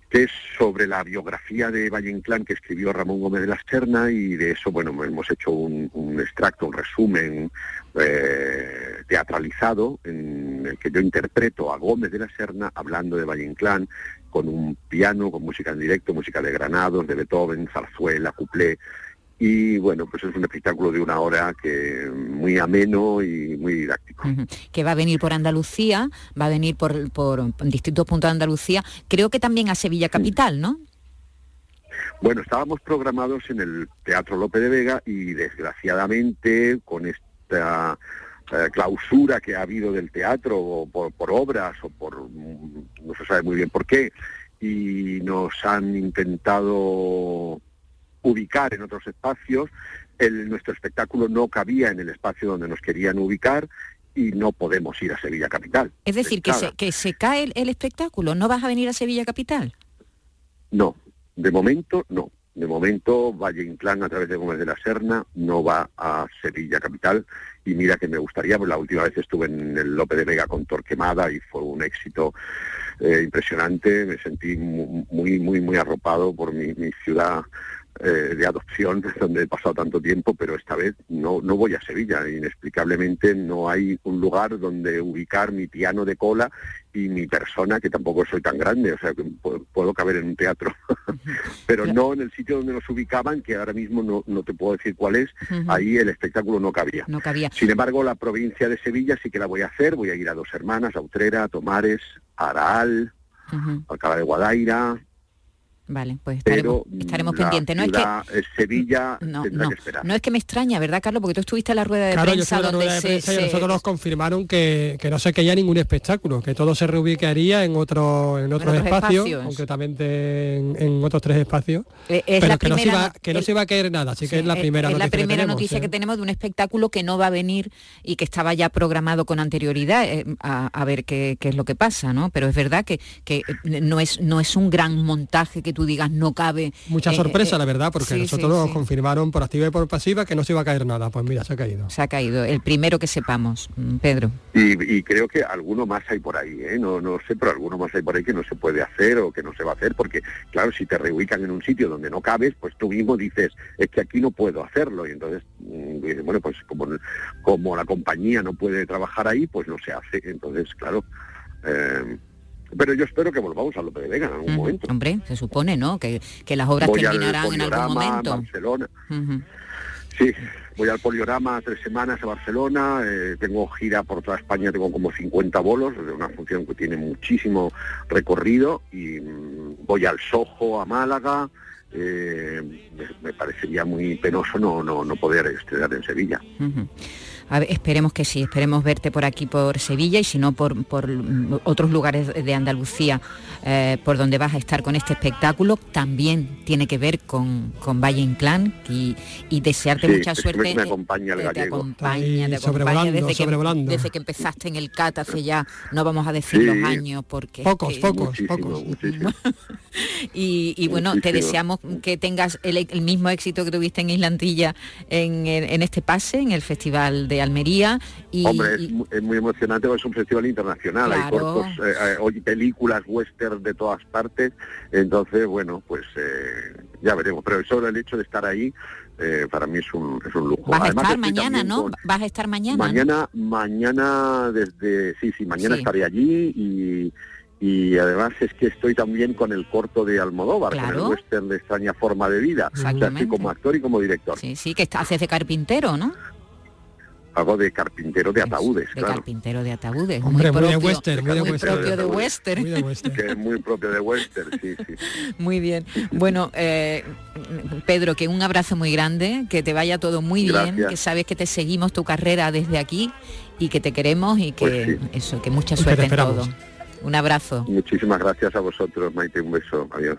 que es sobre la biografía de Valle Inclán que escribió Ramón Gómez de la Serna y de eso, bueno, hemos hecho un, un extracto, un resumen eh, teatralizado en el que yo interpreto a Gómez de la Serna hablando de Valle Inclán con un piano, con música en directo, música de Granados, de Beethoven, zarzuela, cuplé, y bueno, pues es un espectáculo de una hora que muy ameno y muy didáctico. que va a venir por Andalucía, va a venir por, por distintos puntos de Andalucía. Creo que también a Sevilla Capital, ¿no? Bueno, estábamos programados en el Teatro Lope de Vega y desgraciadamente con esta eh, clausura que ha habido del teatro o por, por obras o por mm, no se sabe muy bien por qué y nos han intentado ubicar en otros espacios. El, nuestro espectáculo no cabía en el espacio donde nos querían ubicar y no podemos ir a Sevilla Capital. Es decir, que se, que se cae el, el espectáculo. ¿No vas a venir a Sevilla Capital? No, de momento no. De momento Valle Inclán a través de Gómez de la Serna no va a Sevilla capital. Y mira que me gustaría, pues la última vez estuve en el Lope de Vega con Torquemada y fue un éxito eh, impresionante, me sentí mu- muy, muy, muy arropado por mi ciudad eh, de adopción [LAUGHS] donde he pasado tanto tiempo, pero esta vez no, no voy a Sevilla, inexplicablemente no hay un lugar donde ubicar mi piano de cola y mi persona, que tampoco soy tan grande, o sea, que puedo, caber en un teatro, [LAUGHS] pero no en el sitio donde nos ubicaban, que ahora mismo no, no te puedo decir cuál es, ahí el espectáculo no cabía. No cabía. Sin embargo, la provincia de Sevilla sí que la voy a hacer, voy a ir a Dos Hermanas, a Utrera, a Tomares, a Araal, a Alcalá de Guadaira, Vale, pues estaremos, pero estaremos la pendientes. No es que Sevilla no, tendrá no, que esperar. no es que me extraña, ¿verdad, Carlos? Porque tú estuviste en la rueda de Claro, yo prensa a la donde rueda de se- prensa y a se- nosotros nos confirmaron que, que no se quería ningún espectáculo, que todo se reubicaría en otro en otros otros espacios, espacios. concretamente en, en otros tres espacios, Eh, es pero la que, no se, primera iba, no- que no el- se iba a caer nada, así que es la Eh, primera es la noticia que primera tenemos, noticia sí. que tenemos de un espectáculo que no va a venir y que estaba ya programado con anterioridad eh, a, a ver qué, qué es lo que pasa, ¿no? Pero es verdad que, que no es no es un gran montaje que tú digas no cabe. Mucha eh, sorpresa, eh, la verdad, porque sí, nosotros sí, nos sí. confirmaron por activa y por pasiva que no se iba a caer nada. Pues mira, se ha caído. Se ha caído, el primero que sepamos, mm, Pedro. Y, y creo que alguno más hay por ahí, ¿eh? no, no sé, pero alguno más hay por ahí que no se puede hacer o que no se va a hacer, porque claro, si te reubican en un sitio donde no cabes, pues tú mismo dices, es que aquí no puedo hacerlo, y entonces mm, bueno, pues como, como la compañía no puede trabajar ahí, pues no se hace, entonces claro. eh, pero yo espero que volvamos a López de Vega en algún momento. Hombre, se supone, ¿no? Que, que las obras Voy al terminarán en algún momento. Barcelona. Ujú. Sí, voy al Poliorama tres semanas a Barcelona, eh, tengo gira por toda España, tengo como 50 bolos, es una función que tiene muchísimo recorrido y mm, voy al Soho, a Málaga, eh, me, me parecería muy penoso no, no, no poder estrenar en Sevilla. A ver, esperemos que sí, esperemos verte por aquí, por Sevilla y si no por, por otros lugares de Andalucía eh, por donde vas a estar con este espectáculo. También tiene que ver con, con Valle Inclán y, y desearte Sí, mucha suerte. me acompaña el te, acompaña, te acompaña desde, que, desde que empezaste en el CAT hace ya, no vamos a decir Sí. los años porque... es Pocos, que- pocos, Muchísimo, pocos. muchísimo. [LAUGHS] Y, y bueno, te deseamos que tengas el, el mismo éxito que tuviste en Islantilla en, en- en este pase, en el Festival de Almería. Y, Hombre, es, y- mu- es muy emocionante porque es un festival internacional, hay Claro. cortos, eh, eh, hay películas western de todas partes, entonces, bueno, pues eh, ya veremos, pero solo el hecho de estar ahí eh, para mí es un, es un lujo. vas a Además, estar mañana, ¿no? con- Vas a estar mañana. ¿no? Mañana, mañana desde, sí, sí, mañana Sí. estaré allí y, y además es que estoy también con el corto de Almodóvar, con Claro. el western de extraña forma de vida, o sea, Exactamente. estoy como actor y como director. Sí, sí, que está- haces de carpintero, ¿no? Hago de carpintero de ataúdes, De claro, carpintero de ataúdes. Hombre, muy de propio, western, muy de muy western. propio de western. Muy de western. [LAUGHS] que es muy propio de western, sí, sí. [LAUGHS] Muy bien. Bueno, eh, Pedro, que un abrazo muy grande, que te vaya todo muy bien, que sabes que te seguimos tu carrera desde aquí y que te queremos y que Pues sí. eso, que mucha suerte en todo. Un abrazo. Muchísimas gracias a vosotros, Maite, un beso, adiós.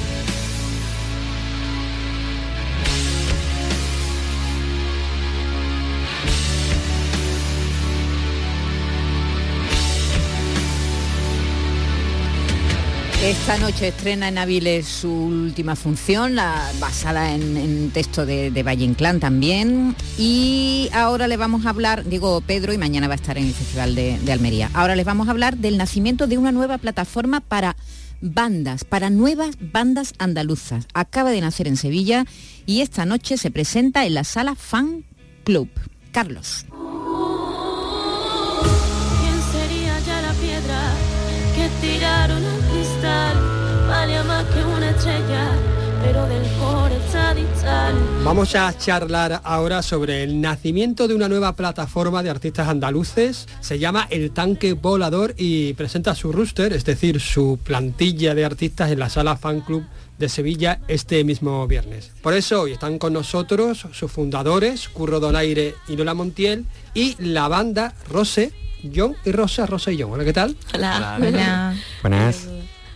Esta noche estrena en Aviles su última función, basada en, texto de, Valle Inclán también. Y ahora le vamos a hablar, digo Pedro, y mañana va a estar en el Festival de, Almería. Ahora les vamos a hablar del nacimiento de una nueva plataforma para bandas, para nuevas bandas andaluzas. Acaba de nacer en Sevilla y esta noche se presenta en la sala Fan Club. Carlos. ¿Quién sería ya la piedra que tiraron al cristal? Valía más que una estrella, pero del core está distal. Vamos a charlar ahora sobre el nacimiento de una nueva plataforma de artistas andaluces. Se llama El Tanque Volador y presenta su rooster, es decir, su plantilla de artistas en la sala Fan Club de Sevilla este mismo viernes. Por eso hoy están con nosotros sus fundadores, Curro Donaire y Lola Montiel, y la banda Rose, John y Rosa, Rosa y John. Hola, ¿qué tal? Hola. Buenas.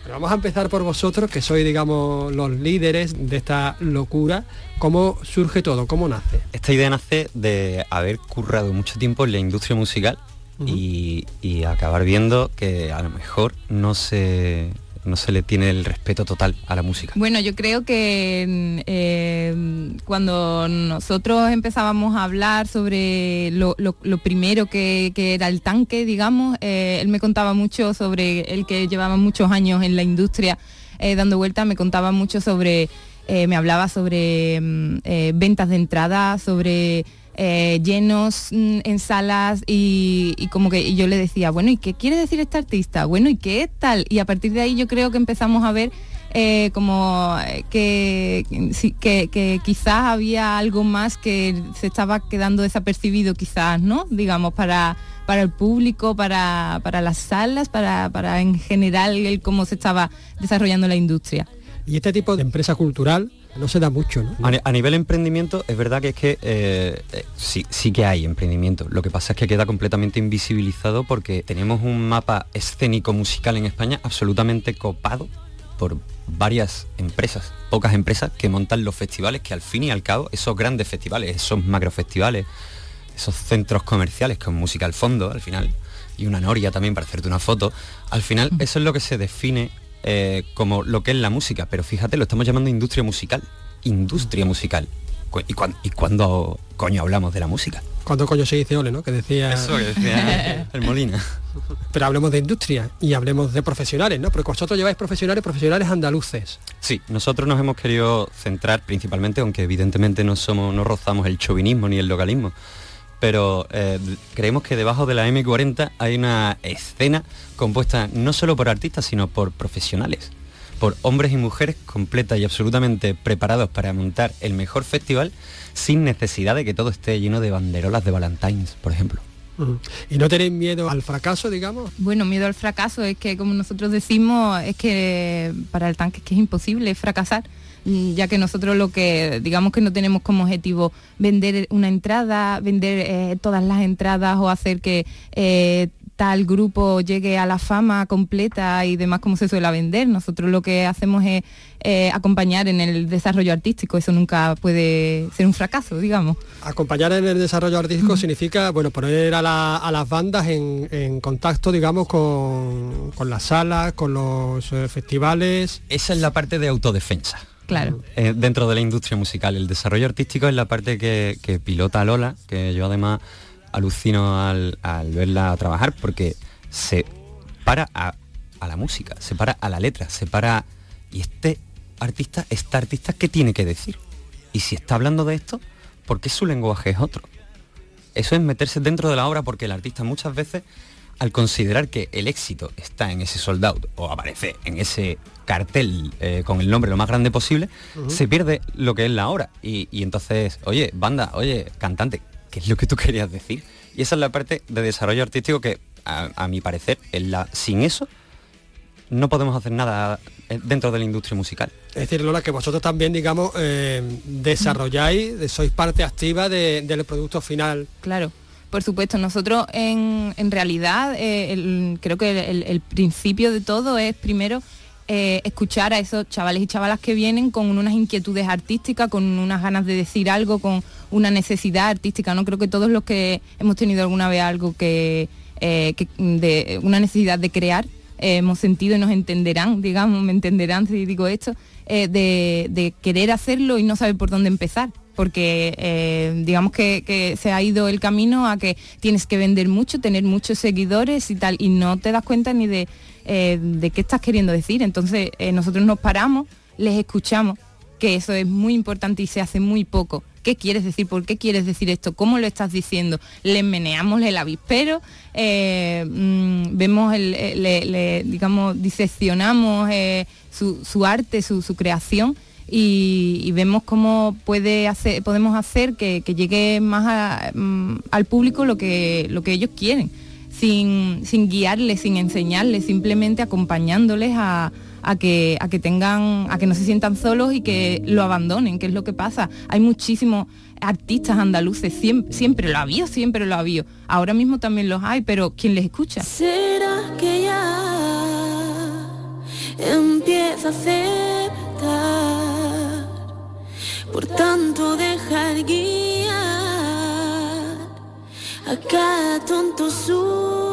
Vamos a empezar por vosotros, que sois, digamos, los líderes de esta locura. ¿Cómo surge todo? ¿Cómo nace? Esta idea nace de haber currado mucho tiempo en la industria musical y, y acabar viendo que a lo mejor no se, no se le tiene el respeto total a la música. Bueno, yo creo que mm, eh, cuando nosotros empezábamos a hablar sobre lo, primero que, era el tanque, digamos, eh, él me contaba mucho sobre el que llevaba muchos años en la industria eh, dando vueltas, me contaba mucho sobre, me hablaba sobre mm, ventas de entrada, sobre eh, llenos mm, en salas y, como que yo le decía, bueno, ¿y qué quiere decir este artista? Bueno, ¿y qué tal? Y a partir de ahí yo creo que empezamos a ver eh, como eh, que, que quizás había algo más que se estaba quedando desapercibido quizás, ¿no? Digamos, para, para el público, para, para las salas, para, para en general el cómo se estaba desarrollando la industria. Y este tipo de empresa cultural no se da mucho, ¿no? A, ni- a nivel emprendimiento, es verdad que es que eh, eh, sí, sí que hay emprendimiento. Lo que pasa es que queda completamente invisibilizado porque tenemos un mapa escénico musical en España absolutamente copado por varias empresas, pocas empresas que montan los festivales, que al fin y al cabo, esos grandes festivales, esos macrofestivales, esos centros comerciales con música al fondo, al final, y una noria también para hacerte una foto, al final eso es lo que se define eh, como lo que es la música, pero fíjate, lo estamos llamando industria musical, industria musical. Cu- ¿Y, y cuándo coño hablamos de la música? Cuando coño se dice ole, ¿no? Que decía... Eso que decía [LAUGHS] el Molina. Pero hablemos de industria y hablemos de profesionales, ¿no? Porque vosotros lleváis profesionales, profesionales andaluces. Sí, nosotros nos hemos querido centrar principalmente, aunque evidentemente no somos, no rozamos el chauvinismo ni el localismo, pero eh, creemos que debajo de la M40 hay una escena compuesta no solo por artistas, sino por profesionales. por hombres y mujeres completa y absolutamente preparados para montar el mejor festival sin necesidad de que todo esté lleno de banderolas de Valentine's, por ejemplo. ¿Y no tenéis miedo al fracaso, digamos? Bueno, miedo al fracaso es que, como nosotros decimos, es que para el tanque es que es imposible fracasar, ya que nosotros lo que, digamos que no tenemos como objetivo vender una entrada, vender eh, todas las entradas o hacer que eh, tal grupo llegue a la fama completa y demás como se suele vender. Nosotros lo que hacemos es eh, acompañar en el desarrollo artístico, eso nunca puede ser un fracaso, digamos. Acompañar en el desarrollo artístico significa, bueno, poner a, la- a las bandas en, en contacto, digamos, con, con las salas, con los eh, festivales. Esa es la parte de autodefensa. Claro. eh, dentro de la industria musical. El desarrollo artístico es la parte que, que pilota Lola, que yo además alucino al, verla trabajar porque se para a, a la música, se para a la letra, se para... Y este artista, esta artista, ¿qué tiene que decir? Y si está hablando de esto, ¿por qué su lenguaje es otro? Eso es meterse dentro de la obra porque el artista muchas veces, al considerar que el éxito está en ese sold out o aparece en ese cartel eh, con el nombre lo más grande posible, se pierde lo que es la obra. Y, y entonces, oye, banda, oye, cantante, ¿qué es lo que tú [LAUGHS] querías decir? Y esa es la parte de desarrollo artístico que, a, a mi parecer, es la, sin eso no podemos hacer nada eh, dentro de la industria musical. Es decir, Lola, que vosotros también, digamos, eh, desarrolláis, de- sois parte activa de- del producto final. Claro. Por supuesto, nosotros en, en realidad eh, creo que el, el principio de todo es primero eh, escuchar a esos chavales y chavalas que vienen con unas inquietudes artísticas, con unas ganas de decir algo, con una necesidad artística. No creo que todos los que hemos tenido alguna vez algo que, eh, que- de una necesidad de crear hemos sentido y nos entenderán, digamos, me entenderán si digo esto, eh, de, de querer hacerlo y no saber por dónde empezar. Porque eh, digamos que, que se ha ido el camino a que tienes que vender mucho, tener muchos seguidores y tal, y no te das cuenta ni de, eh, de qué estás queriendo decir. Entonces nosotros nos paramos, les escuchamos, que eso es muy importante y se hace muy poco. ¿Qué quieres decir? ¿Por qué quieres decir esto? ¿Cómo lo estás diciendo? Le meneamos el avispero, eh, mm, vemos, el, eh, le, digamos, diseccionamos eh, su, arte, su, creación y, vemos cómo puede hacer, podemos hacer que, llegue más mm, al público lo que, lo que ellos quieren, sin, sin guiarles, sin enseñarles, simplemente acompañándoles a, a que, a que tengan, a que no se sientan solos y que lo abandonen, que es lo que pasa. Hay muchísimos artistas andaluces, siempre, siempre lo ha habido, siempre lo ha habido. Ahora mismo también los hay, pero ¿quién les escucha? ¿Será que ya empieza a aceptar por tanto dejar guiar a cada tonto suma?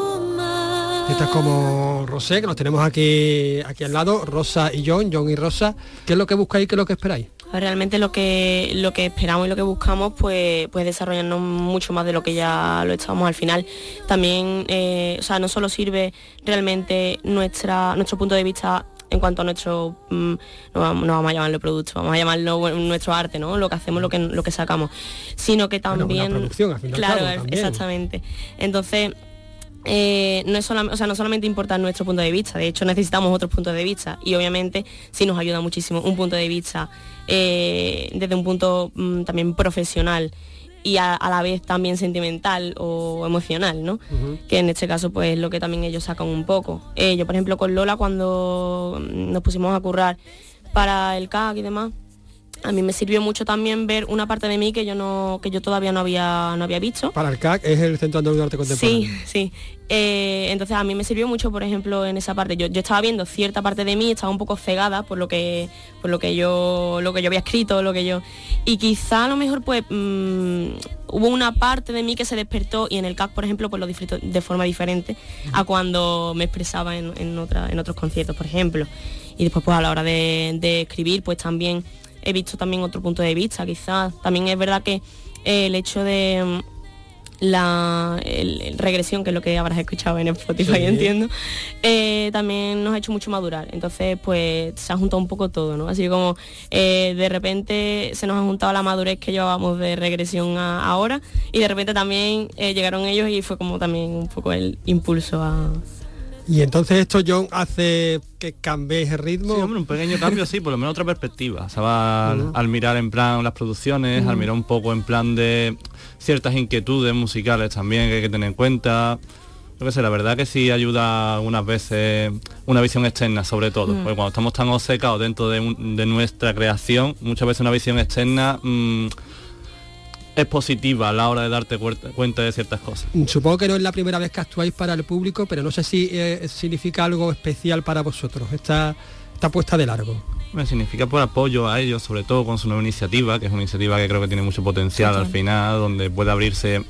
Estas como Rosé, que nos tenemos aquí, aquí al lado, Rosa y John, John y Rosa. ¿Qué es lo que buscáis, qué es lo que esperáis? Realmente lo que lo que esperamos y lo que buscamos pues pues desarrollarnos mucho más de lo que ya lo estábamos al final. También, eh, o sea, no solo sirve realmente nuestra nuestro punto de vista en cuanto a nuestro mm, no, vamos, a llamarlo producto, vamos a llamarlo bueno, nuestro arte, ¿no? Lo que hacemos, lo que lo que sacamos, sino que Bueno, una también producción, al y al claro, cabo, también. exactamente. Entonces eh, no es solamente, o sea, no solamente importa nuestro punto de vista, de hecho necesitamos otros puntos de vista y obviamente sí nos ayuda muchísimo un punto de vista eh, desde un punto mm, también profesional y a, a la vez también sentimental o emocional, ¿no? que en este caso pues lo que también ellos sacan un poco. Eh, yo por ejemplo con Lola cuando mm, nos pusimos a currar para el CAC y demás, a mí me sirvió mucho también ver una parte de mí que yo no que yo todavía no había no había visto Para el CAC es el Centro Andaluz de Arte Contemporáneo. Sí, sí. Eh, entonces a mí me sirvió mucho, por ejemplo, en esa parte. Yo, yo estaba viendo cierta parte de mí, estaba un poco cegada por lo que, por lo que yo, lo que yo había escrito, lo que yo. Y quizá a lo mejor pues mm, hubo una parte de mí que se despertó y en el CAC, por ejemplo, pues lo disfruto de forma diferente a cuando me expresaba en, en, otra- en otros conciertos, por ejemplo. Y después pues a la hora de, de escribir, pues también he visto también otro punto de vista, quizás. También es verdad que eh, el hecho de mm, la el- el regresión, que es lo que habrás escuchado en Spotify, Sí. entiendo, eh, también nos ha hecho mucho madurar. Entonces, pues se ha juntado un poco todo, ¿no? Así como eh, de repente se nos ha juntado la madurez que llevábamos de regresión a ahora y de repente también eh, llegaron ellos y fue como también un poco el impulso a, Y entonces esto, John, hace que cambiéis el ritmo. Sí, hombre, un pequeño cambio, sí, por lo menos otra perspectiva. O sea, va al, mirar en plan las producciones, al mirar un poco en plan de ciertas inquietudes musicales también que hay que tener en cuenta. Yo qué sé, la verdad que sí ayuda algunas veces una visión externa sobre todo. Mm. Porque cuando estamos tan obcecados dentro de, un- de nuestra creación, muchas veces una visión externa mm, es positiva a la hora de darte cuenta de ciertas cosas. Supongo que no es la primera vez que actuáis para el público, pero no sé si eh, significa algo especial para vosotros, esta, esta puesta de largo. Me significa por apoyo a ellos, sobre todo con su nueva iniciativa, que es una iniciativa que creo que tiene mucho potencial al final, donde puede abrirse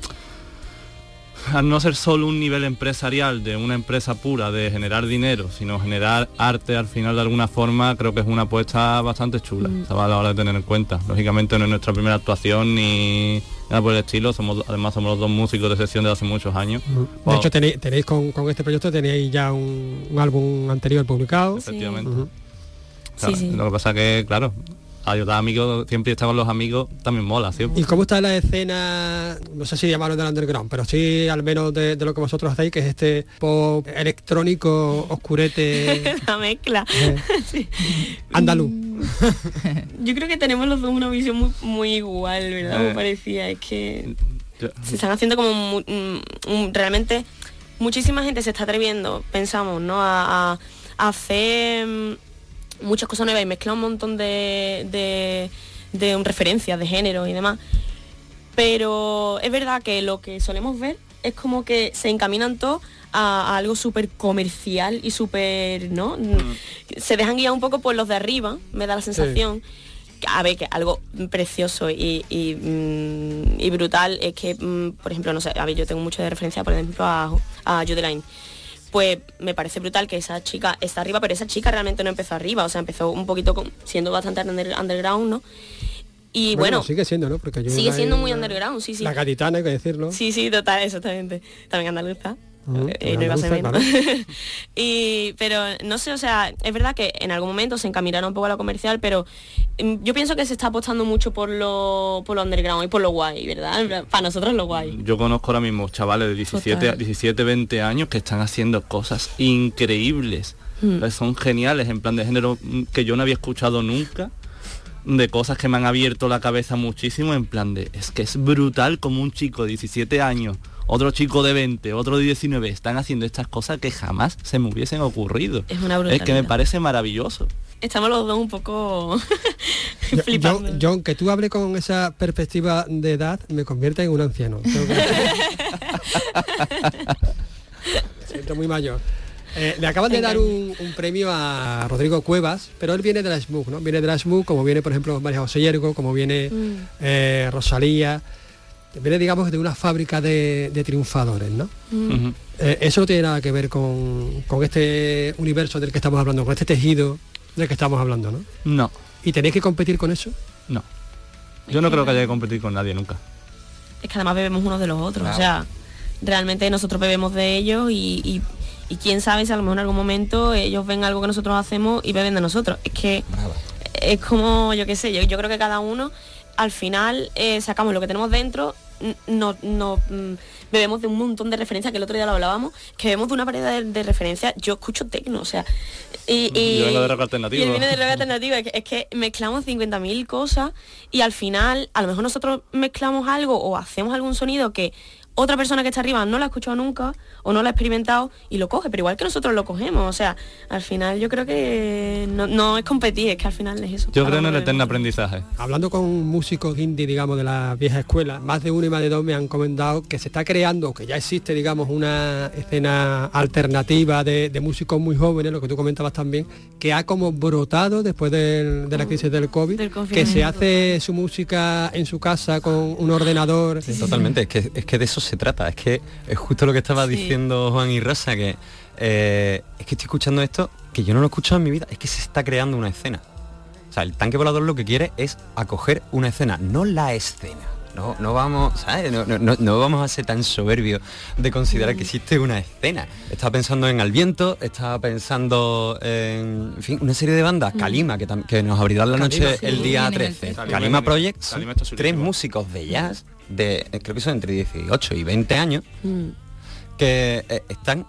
al no ser solo un nivel empresarial de una empresa pura de generar dinero, sino generar arte al final de alguna forma, creo que es una apuesta bastante chula, ¿sabes? a la hora de tener en cuenta. Lógicamente no es nuestra primera actuación ni nada por el estilo, somos además somos los dos músicos de sesión de hace muchos años. De Wow. hecho, tenéis, tenéis con, con este proyecto tenéis ya un, un álbum anterior publicado. Efectivamente. Claro, Lo que pasa que, claro, ayudar a amigos, siempre estar con los amigos también mola, siempre. ¿Y cómo está la escena, no sé si llamarlo del underground, pero sí al menos de, de lo que vosotros hacéis, que es este pop electrónico oscurete [LAUGHS] la mezcla. Eh. [LAUGHS] Sí. andaluz? [LAUGHS] Yo creo que tenemos los dos una visión muy, muy igual, ¿verdad? Eh. Muy parecida. Es que Yo- se están haciendo como mm, mm, realmente muchísima gente se está atreviendo, pensamos, ¿no? A, a- a hacer mm, muchas cosas nuevas y mezclar un montón de, de, de referencias de género y demás. Pero es verdad que lo que solemos ver es como que se encaminan todos a, a algo súper comercial y súper, ¿no? Se dejan guiar un poco por los de arriba, me da la sensación. A ver, que algo precioso y, y, mm, y brutal es que, mm, por ejemplo, no sé, a ver, yo tengo mucho de referencia, por ejemplo, a, a Judeline. Pues me parece brutal que esa chica está arriba, pero esa chica realmente no empezó arriba, o sea, empezó un poquito con- siendo bastante under- underground, ¿no? Y bueno, sigue siendo, ¿no? Porque yo sigue siendo muy underground, sí, sí. La gaditana, hay que decirlo. Sí, sí, total, exactamente. También andaluza. Ujú, Eh, no iba a ser andaluza, menos. y pero no sé, o sea, es verdad que en algún momento se encaminaron un poco a lo comercial, pero mm, yo pienso que se está apostando mucho por lo por lo underground y por lo guay, ¿verdad? En Para nosotros lo guay. Yo conozco ahora mismo chavales de 17, Total. 17 20 años que están haciendo cosas increíbles. Mm. Eh, Son geniales, en plan de género mm, que yo no había escuchado nunca. De cosas que me han abierto la cabeza muchísimo, en plan de, es que es brutal como un chico de 17 años, otro chico de 20, otro de 19, están haciendo estas cosas que jamás se me hubiesen ocurrido. Es una Es que me brutalidad. parece maravilloso. Estamos los dos un poco [LAUGHS] flipando. John, John, que tú hables con esa perspectiva de edad me convierte en un anciano. [LAUGHS] Me siento muy mayor. Eh, le acaban de dar un, un premio a Rodrigo Cuevas, pero él viene de la SMUG, ¿no? Viene de la SMUG, como viene, por ejemplo, María José Yergo, como viene Mm. eh, Rosalía. Viene, digamos, de una fábrica de, de triunfadores, ¿no? Eh, eso no tiene nada que ver con, con este universo del que estamos hablando, con este tejido del que estamos hablando, ¿no? No, ¿Y tenéis que competir con eso? no. Yo no creo que haya que competir con nadie nunca. es que además bebemos unos de los otros. Claro. O sea, realmente nosotros bebemos de ellos y, y- y quién sabe si a lo mejor en algún momento ellos ven algo que nosotros hacemos y beben de nosotros. Es que es como, yo qué sé, yo, yo creo que cada uno al final eh, sacamos lo que tenemos dentro, no, no, mm, bebemos de un montón de referencias, que el otro día lo hablábamos, que bebemos de una variedad de, de referencias. Yo escucho tecno, o sea, y, [LAUGHS] y- Yo vengo de rock y alternativo. él viene de rock alternativo, es que, es que mezclamos 50.000 cosas y al final a lo mejor nosotros mezclamos algo o hacemos algún sonido que otra persona que está arriba no lo ha escuchado nunca o no lo ha experimentado y lo coge, pero igual que nosotros lo cogemos. O sea, al final yo creo que no, no es competir, es que al final es eso. Yo creo en el eterno aprendizaje. Hablando con músicos indie, digamos, de la vieja escuela, más de uno y más de dos me han comentado que se está creando, que ya existe, digamos, una escena alternativa de, de músicos muy jóvenes, lo que tú comentabas también, que ha como brotado después del- de la crisis del COVID, Del que se hace su música en su casa con un ordenador. Totalmente, es que, es que de eso se trata, es que es justo lo que estaba Sí. diciendo Juan y Rosa, que eh, es que estoy escuchando esto, que yo no lo he escuchado en mi vida, es que se está creando una escena. O sea, el tanque volador lo que quiere es acoger una escena, no la escena. No, no vamos, ¿sabes? No, no- no- vamos a ser tan soberbios de considerar que existe una escena. Estaba pensando en Al Viento, estaba pensando en, en fin, una serie de bandas, Kalima, que, que nos abrirán la noche sí. el día Viene en el 13. Kalima Kalima viene- Project, tres músicos de jazz, de eh, creo que son entre 18 y 20 años, Mm. que eh, están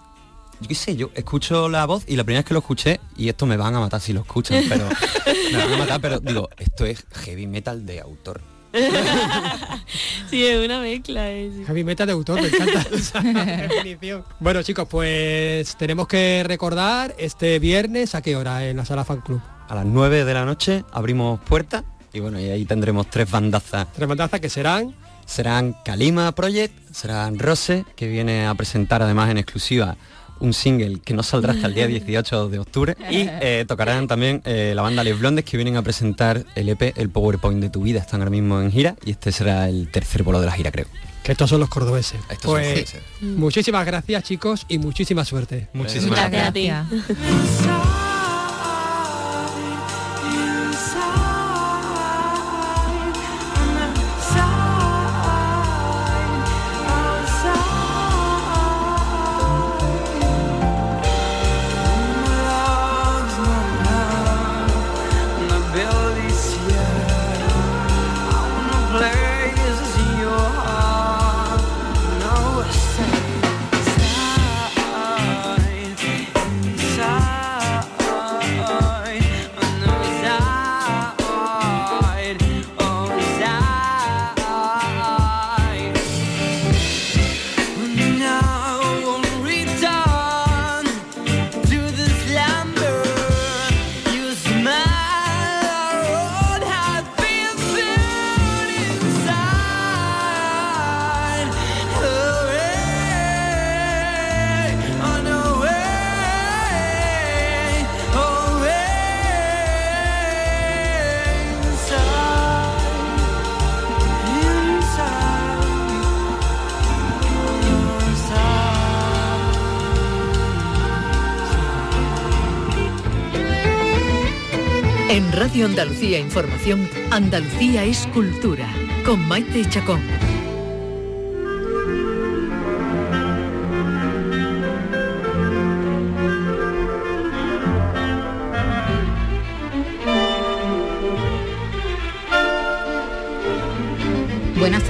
yo qué sé, yo escucho la voz y la primera vez que lo escuché, y esto me van a matar si lo escuchan, pero [LAUGHS] me van a matar, pero digo, esto es heavy metal de autor. [LAUGHS] sí, es una mezcla. eh, sí. Heavy metal de autor, me encanta [LAUGHS] definición. Bueno chicos, pues tenemos que recordar este viernes a qué hora en la sala fan club. A las 9 de la noche abrimos puertas y bueno, y ahí tendremos tres bandazas. Tres bandazas que serán Serán Kalima Project, serán Rose, que viene a presentar además en exclusiva un single que no saldrá hasta el día [LAUGHS] 18 de octubre y eh, tocarán también eh, la banda Les Blondes que vienen a presentar el EP El PowerPoint de tu vida, están ahora mismo en gira y este será el tercer bolo de la gira creo. que estos son los cordobeses. Estos son Pues cordobeses. muchísimas gracias chicos y muchísima suerte. Muchísimas Gracias a ti. Radio Andalucía Información, Andalucía es cultura, con Maite Chacón.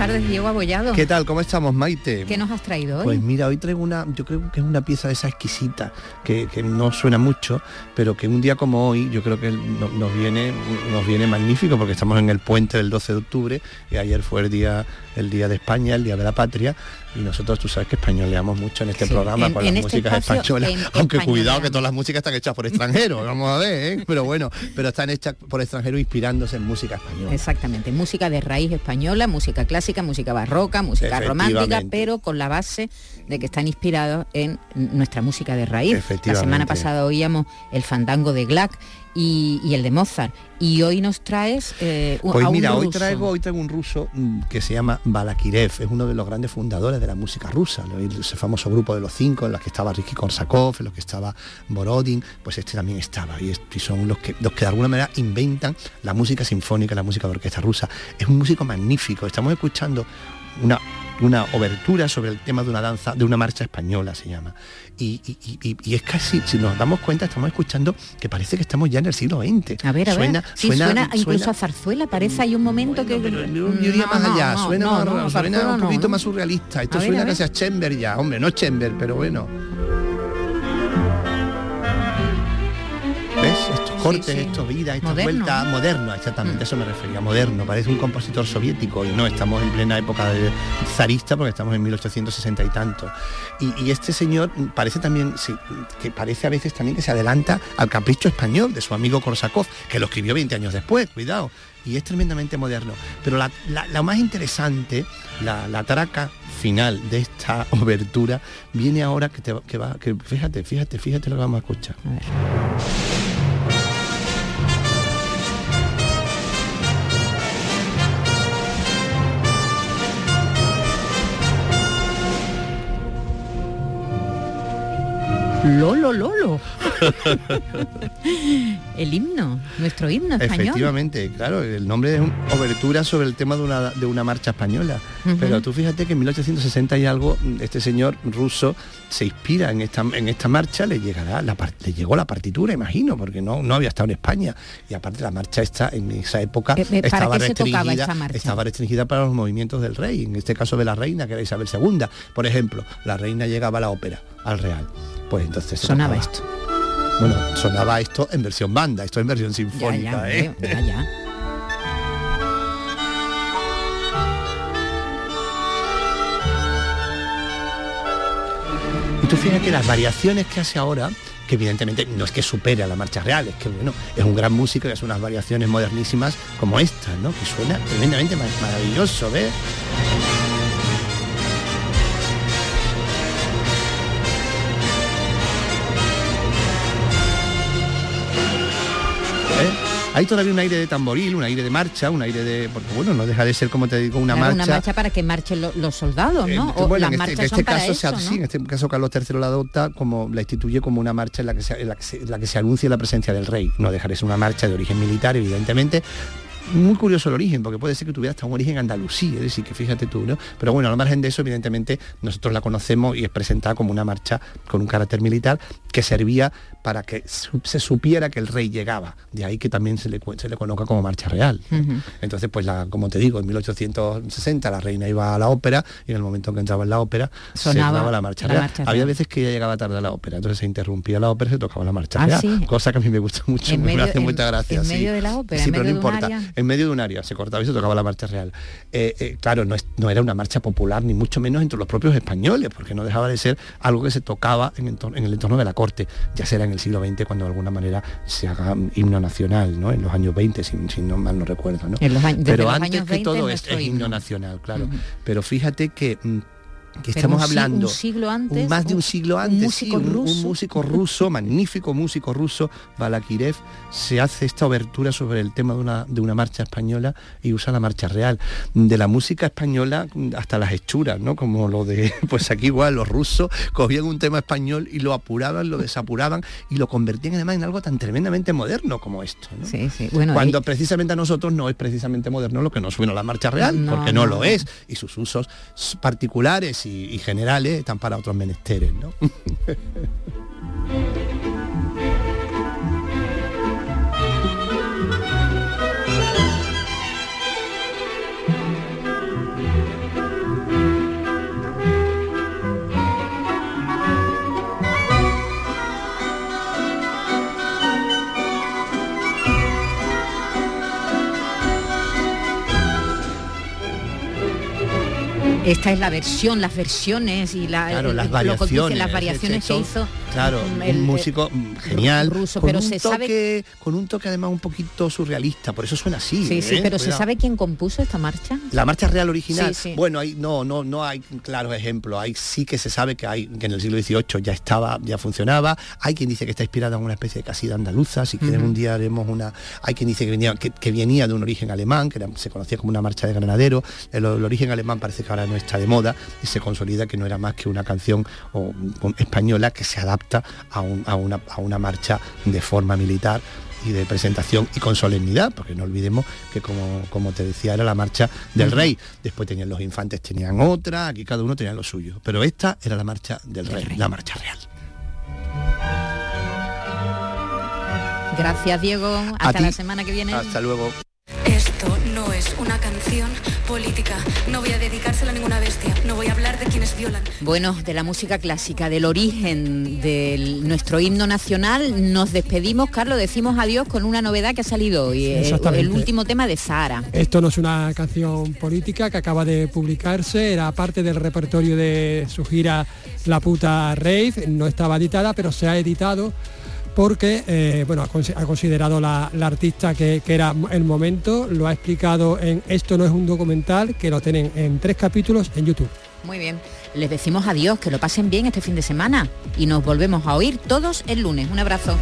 Tardes, Diego Abollado. ¿Qué tal? ¿Cómo estamos, Maite? ¿Qué nos has traído hoy? Pues mira, hoy traigo una, yo creo que es una pieza de esa exquisita, que, que no suena mucho, pero que un día como hoy yo creo que no- nos viene, nos viene magnífico porque estamos en el puente del 12 de octubre y ayer fue el día, el día de España, el día de la patria, y nosotros tú sabes que españoleamos mucho en este Sí, programa en- con en las este músicas españolas, [LAUGHS] aunque cuidado que todas las músicas están hechas por extranjeros, vamos a ver, ¿eh? pero bueno, pero están hechas por extranjeros inspirándose en música española. Exactamente, música de raíz española, música clásica, música barroca, música romántica, pero con la base de que están inspirados en nuestra música de raíz. La semana pasada oíamos el fandango de Gluck y, y el de Mozart. Y hoy nos traes eh, un- Pues a un mira, hoy traigo, hoy traigo un ruso mm, que se llama Balakirev, es uno de los grandes fundadores de la música rusa, ese famoso grupo de los cinco en los que estaba Ricky Korsakov, en los que estaba Borodin, pues este también estaba, y, es- y son los que, los que de alguna manera inventan la música sinfónica, la música de orquesta rusa. Es un músico magnífico, estamos escuchando una una obertura sobre el tema de una danza, de una marcha española se llama. Y, y- y- es casi, si nos damos cuenta, estamos escuchando que parece que estamos ya en el siglo XX. A ver, a suena, ver. Sí, suena, incluso suena- a zarzuela, parece hay un momento que... yo iría más allá, suena, más- suena zarzuela un poquito más surrealista. Esto A suena a ver. casi a Chamber ya, hombre, no Chamber, pero bueno. Cortes, sí. estos vidas, estas Moderno, vueltas ¿no? moderno, exactamente, eso me refería, moderno, parece un compositor soviético y no, estamos en plena época de zarista porque estamos en 1860 y tanto. Y, y este señor mm, parece también, sí, que parece a veces también que se adelanta al capricho español de su amigo Korsakov, que lo escribió 20 años después, cuidado, y es tremendamente moderno. Pero la, la- la más interesante, la, la traca final de esta [LAUGHS] obertura, viene ahora que, te, va- que va, que fíjate, fíjate, fíjate lo que vamos a escuchar. Lolo, Lolo. [LAUGHS] el himno, nuestro himno español. Efectivamente, claro, el nombre es un- obertura sobre el tema de una, de una marcha española. Pero tú fíjate que en 1860 y algo, este señor ruso se inspira en esta, en esta marcha, le llegará la le llegó la partitura, imagino, porque no, no había estado en España. Y aparte la marcha esta en esa época Eh, eh, ¿para estaba restringida, estaba restringida para los movimientos del rey, en este caso de la reina, que era Isabel II. Por ejemplo, la reina llegaba a la ópera, al Real. Pues entonces Sonaba tocaba. esto. Bueno, sonaba esto en versión banda, esto en versión sinfónica, ya, ¿eh? ya, ya. Y tú fíjate las variaciones que hace ahora, que evidentemente no es que supere a la marcha real, es que bueno, es un gran músico y hace unas variaciones modernísimas como esta, ¿no? Que suena tremendamente ma- maravilloso, ¿ves? Hay todavía un aire de tamboril, un aire de marcha, un aire de... Porque bueno, no deja de ser, como te digo, una Claro, marcha... una marcha para que marchen lo- los soldados, ¿no? Eh, O bueno, las en este, en este son para caso, eso, sí, en este caso Carlos III la adopta como la instituye como una marcha en la que se, en la que se, en la que se anuncia la presencia del rey. No dejar de ser una marcha de origen militar, evidentemente. Muy curioso el origen, porque puede ser que tuviera hasta un origen andalusí, es decir, que fíjate tú, ¿no? Pero bueno, al margen de eso, evidentemente, nosotros la conocemos y es presentada como una marcha con un carácter militar que servía para que se supiera que el rey llegaba. De ahí que también se le, se le conozca como marcha real. Entonces, pues la, como te digo, en 1860 la reina iba a la ópera y en el momento que entraba en la ópera Sonaba se la marcha la real. marcha Había real. veces que ella llegaba tarde a la ópera, entonces se interrumpía la ópera y se tocaba la marcha Ah, real. sí. Cosa que a mí me gusta mucho, En me medio- hace en- mucha gracia. en sí. medio de la ópera, Sí, en pero no medio de un área. En medio de un área se cortaba y se tocaba la marcha real. Eh, eh, claro, no, es- no era una marcha popular, ni mucho menos entre los propios españoles, porque no dejaba de ser algo que se tocaba en, en el entorno de la corte. Ya será en el siglo XX cuando de alguna manera se haga mm, himno nacional, ¿no? En los años 20, si, si no mal no recuerdo, ¿no? En los años- desde Pero los antes años que 20 todo es es, himno nacional, claro. Pero fíjate que... que Pero estamos un hablando un siglo antes, un- más de un- un siglo un antes músico sí, un, un ruso. músico ruso [LAUGHS] magnífico músico ruso Balakirev se hace esta obertura sobre el tema de una, de una marcha española y usa la marcha real de la música española hasta las hechuras no como lo de [LAUGHS] pues aquí igual los rusos cogían un tema español y lo apuraban lo desapuraban y lo convertían además en algo tan tremendamente moderno como esto ¿no? Sí, sí. Bueno, cuando precisamente a nosotros no es precisamente moderno lo que nos suena la marcha real, No, porque no, no, lo es, y sus usos particulares y, generales están para otros menesteres, ¿no? [LAUGHS] Esta es la versión, las versiones y la, Claro, las lo que dicen, variaciones. las es variaciones que hizo. Claro, mm, un el- músico mm, genial, ruso, con pero un se toque, sabe- con un toque además un poquito surrealista, por eso suena así. Sí, sí, ¿eh? pero ¿se sabe quién compuso esta marcha? La marcha real original, Sí, sí. bueno, hay, no, no, no hay claros ejemplos. Hay sí que se sabe que hay que en el siglo XVIII ya estaba, ya funcionaba. Hay quien dice que está inspirada en una especie de casida andaluza. Si quieren Ujú. un día haremos una. Hay quien dice que venía, que, que venía de un origen alemán, que era- se conocía como una marcha de granadero. El, el origen alemán parece que ahora no está de moda y se consolida que no era más que una canción o, española que se adapta a, un- a una, a una marcha de forma militar y de presentación y con solemnidad, porque no olvidemos que como, como te decía era la marcha del rey. Después tenían los infantes, tenían otra, aquí cada uno tenía lo suyo. Pero esta era la marcha del, rey, la marcha real. Gracias, Diego. Hasta la semana que viene. Hasta luego. Esto no es una canción política. No voy a dedicársela a ninguna bestia. No voy a hablar de quienes violan. Bueno, de la música clásica, del origen de nuestro himno nacional, nos despedimos, Carlos, decimos adiós con una novedad que ha salido hoy, eh, Exactamente. el último tema de Sahara. Esto no es una canción política que acaba de publicarse, era parte del repertorio de su gira La puta rave, no estaba editada, pero se ha editado porque eh, bueno, ha, consi- ha considerado la, la artista que, que era el momento, lo ha explicado en Esto no es un documental, que lo tienen en tres capítulos en YouTube. Muy bien, les decimos adiós, que lo pasen bien este fin de semana y nos volvemos a oír todos el lunes. Un abrazo.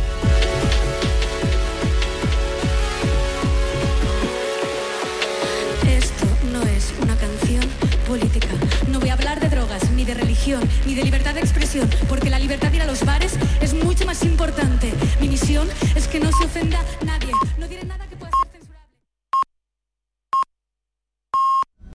Ni de libertad de expresión, porque la libertad de ir a los bares es mucho más importante. Mi misión es que no se ofenda nadie. No diré nada.